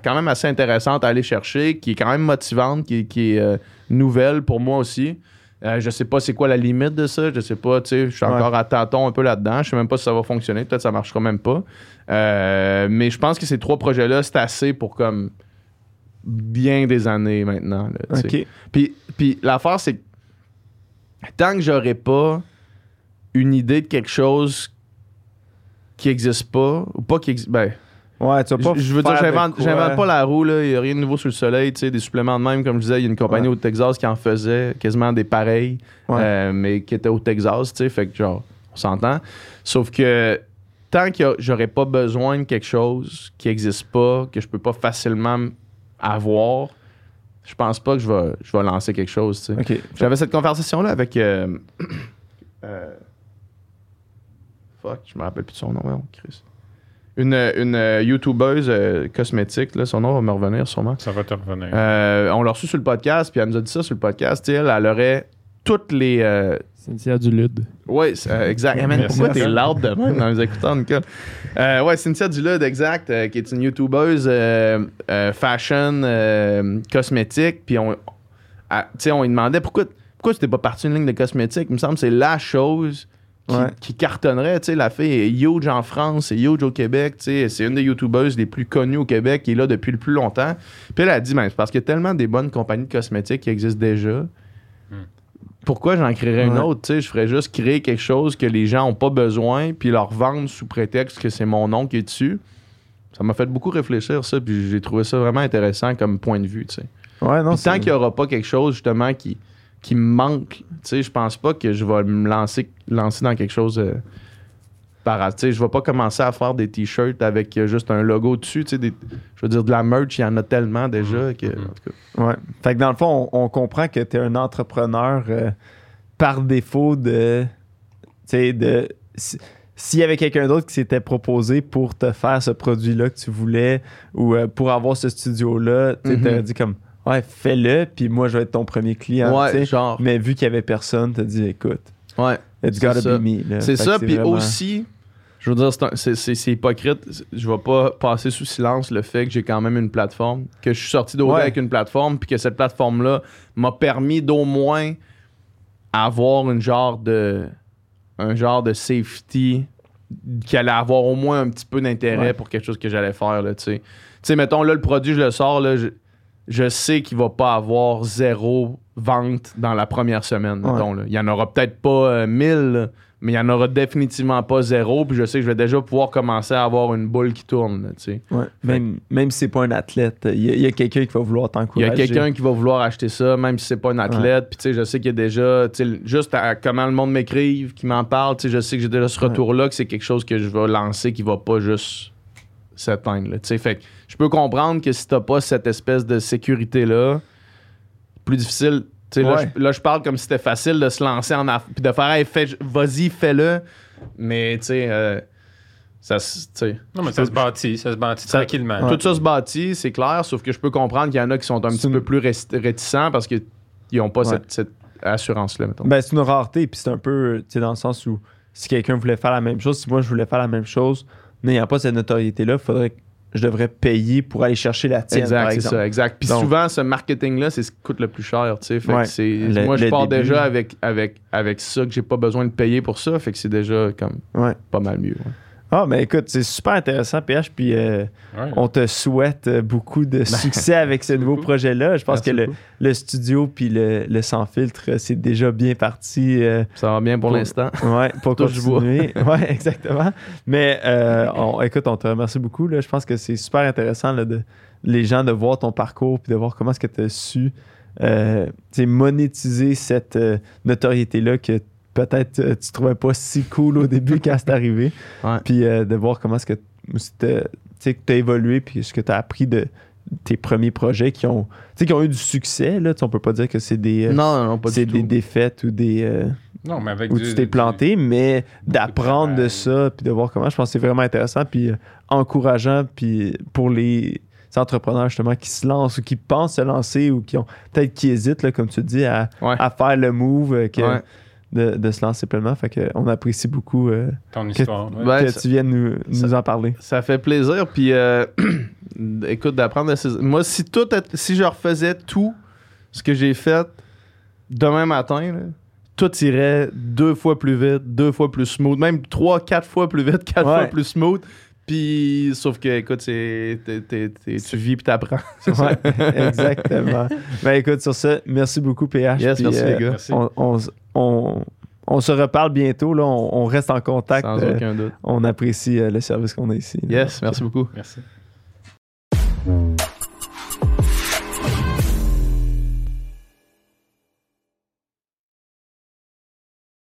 quand même assez intéressante à aller chercher, qui est quand même motivante, qui, qui est euh, nouvelle pour moi aussi. Euh, je sais pas c'est quoi la limite de ça. Je sais pas, tu sais, je suis Ouais. encore à tâtons un peu là-dedans. Je sais même pas si ça va fonctionner. Peut-être que ça marchera même pas. Euh, mais je pense que ces trois projets-là, c'est assez pour comme bien des années maintenant. là, tu sais. OK. Puis, puis l'affaire, c'est que tant que j'aurai pas une idée de quelque chose qui existe pas, ou pas qui existe. Ben, Ouais, tu pas. je, veux dire, j'invente, pas la roue, là. Il n'y a rien de nouveau sur le soleil, tu sais, des suppléments de même, comme je disais, il y a une compagnie Ouais. au Texas qui en faisait quasiment des pareils, Ouais. euh, mais qui était au Texas, tu sais, fait que genre, on s'entend. Sauf que tant que j'aurais pas besoin de quelque chose qui existe pas, que je peux pas facilement avoir, je pense pas que je vais, je vais lancer quelque chose, tu sais. J'avais cette conversation-là avec. euh, euh, fuck, je me rappelle plus de son nom, Chris. Une, une euh, YouTubeuse euh, cosmétique, là, son nom va me revenir sûrement. Ça va te revenir. Euh, on l'a reçu sur le podcast, puis elle nous a dit ça sur le podcast. tu sais, Elle, elle aurait toutes les. euh, Cynthia Dulude. oui, c'est, euh, exact. Man, Merci. pourquoi t'es loud de même dans les écouteurs, Nicole? Euh, ouais, Cynthia Dulude, exact, euh, qui est une YouTubeuse euh, euh, fashion, euh, cosmétique. Puis on, à- tu sais, on lui demandait pourquoi, pourquoi tu t'es pas parti une ligne de cosmétique? Il me semble que c'est la chose qui, Ouais. qui cartonnerait. Tu sais, la fille est huge en France, c'est huge au Québec. tu sais, C'est une des YouTubeuses les plus connues au Québec, qui est là depuis le plus longtemps. Puis elle a dit, ben, c'est parce qu'il y a tellement des bonnes compagnies de cosmétiques qui existent déjà. Pourquoi j'en créerais une autre? tu sais? Je ferais juste créer quelque chose que les gens n'ont pas besoin, puis leur vendre sous prétexte que c'est mon nom qui est dessus. Ça m'a fait beaucoup réfléchir, ça, puis j'ai trouvé ça vraiment intéressant comme point de vue. tu sais. Ouais, non, Puis tant qu'il n'y aura pas quelque chose, justement, qui, qui me manque, tu sais, je pense pas que je vais me lancer, lancer dans quelque chose euh, par... Tu sais, je vais pas commencer à faire des t-shirts avec euh, juste un logo dessus, tu sais, je veux dire, de la merch, il y en a tellement déjà que... en tout cas. Ouais. Fait que dans le fond, on, on comprend que tu es un entrepreneur euh, par défaut de. Tu sais, de. si- S'il y avait quelqu'un d'autre qui s'était proposé pour te faire ce produit-là que tu voulais ou pour avoir ce studio-là, tu t'aurais dit comme Ouais, fais-le, puis moi je vais être ton premier client. ouais, genre... Mais vu qu'il n'y avait personne, t'as dit écoute, Ouais. it's gotta ça. be me. C'est ça, puis vraiment- aussi, je veux dire, c'est hypocrite. Je vais pas passer sous silence le fait que j'ai quand même une plateforme, que je suis sorti d'OD Ouais. avec une plateforme, puis que cette plateforme-là m'a permis d'au moins avoir une genre de un genre de safety qui allait avoir au moins un petit peu d'intérêt Ouais. pour quelque chose que j'allais faire, là, tu sais. Tu sais, mettons, là, le produit, je le sors, là, je, je sais qu'il va pas avoir zéro vente dans la première semaine, Ouais. mettons, là. Il y en aura peut-être pas euh, 1000, là, mais il n'y en aura définitivement pas zéro. Puis je sais que je vais déjà pouvoir commencer à avoir une boule qui tourne. là, tu sais. Ouais. Même, même si c'est pas un athlète, il y a, quelqu'un qui va vouloir Il y t'encourager. a quelqu'un qui va vouloir acheter ça, même si c'est pas un athlète. Puis tu sais, je sais qu'il y a déjà, tu sais, juste à comment le monde m'écrive, qui m'en parle, tu sais, je sais que j'ai déjà ce Ouais. retour-là, que c'est quelque chose que je vais lancer qui va pas juste s'éteindre. là, Tu sais, fait que je peux comprendre que si t'as pas cette espèce de sécurité-là, plus difficile. Tu sais, là, Ouais. je, là, je parle comme si c'était facile de se lancer en affaires, puis de faire, hey, fais- vas-y, fais-le. Mais tu sais, euh, ça. Non, mais ça se bâtit, ça se bâtit Ça- tranquillement. Tout ça se bâtit, c'est clair, sauf que je peux comprendre qu'il y en a qui sont un petit une- peu plus ré- réticents parce qu'ils n'ont pas Ouais. cette, cette assurance-là, mettons. Ben, c'est une rareté, puis c'est un peu, tu sais, dans le sens où si quelqu'un voulait faire la même chose, si moi je voulais faire la même chose, n'ayant pas cette notoriété-là, faudrait que je devrais payer pour aller chercher la tienne, exact, c'est ça, exact. Puis Donc- souvent, ce marketing-là, c'est ce qui coûte le plus cher, tu sais. Fait Ouais. que c'est... Le- moi, je pars début. déjà avec, avec, avec ça que j'ai pas besoin de payer pour ça, fait que c'est déjà comme Ouais. pas mal mieux. ouais. Ah, mais écoute, c'est super intéressant, PH, puis euh, Ouais. on te souhaite euh, beaucoup de succès avec ce nouveau projet-là. Je pense Merci que le, studio puis le, le sans filtre, euh, c'est déjà bien parti. euh, Ça va bien pour Pour- l'instant. Ouais, pour Touche du bois. continuer. ouais, exactement. Mais euh, on- écoute, on te remercie beaucoup. Là. Je pense que c'est super intéressant là, de les gens de voir ton parcours puis de voir comment est-ce que tu as su euh, tu monétiser cette euh, notoriété-là que peut-être euh, tu trouvais pas si cool au début quand c'est arrivé. Ouais. Puis euh, de voir comment est-ce que tu as évolué puis ce que tu as appris de tes premiers projets qui ont, tu sais, qui ont eu du succès. Là. On peut pas dire que c'est des, euh, Non, non, pas c'est des tout. défaites ou des... euh, Non, mais avec où du- tu t'es du- planté, mais d'apprendre de ça, puis de voir comment, je pense que c'est vraiment intéressant, puis euh, encourageant, puis pour les entrepreneurs justement qui se lancent ou qui pensent se lancer ou qui ont peut-être qui hésitent, là, comme tu dis, à, Ouais. à faire le move que- Ouais. De, de se lancer pleinement. Fait que on apprécie beaucoup euh, ton que- histoire. ouais. Ouais, que ça- tu viennes nous, ça- nous en parler. Ça fait plaisir. Puis, euh, écoute, d'apprendre de ces... Moi, si, tout, est- si je refaisais tout ce que j'ai fait demain matin, là, tout irait deux fois plus vite, deux fois plus smooth, même trois, quatre fois plus vite, quatre Ouais. fois plus smooth. Puis, sauf que, écoute, c'est, t'es- t'es- t'es- tu vis puis t'apprends. Ouais, exactement. ben écoute, sur ça, merci beaucoup, PH. Yes, merci, euh, les gars. Merci. On, on, on- on se reparle bientôt, là, on, on reste en contact. Sans euh, aucun doute. on apprécie euh, le service qu'on a ici. là. Yes, merci beaucoup. Merci.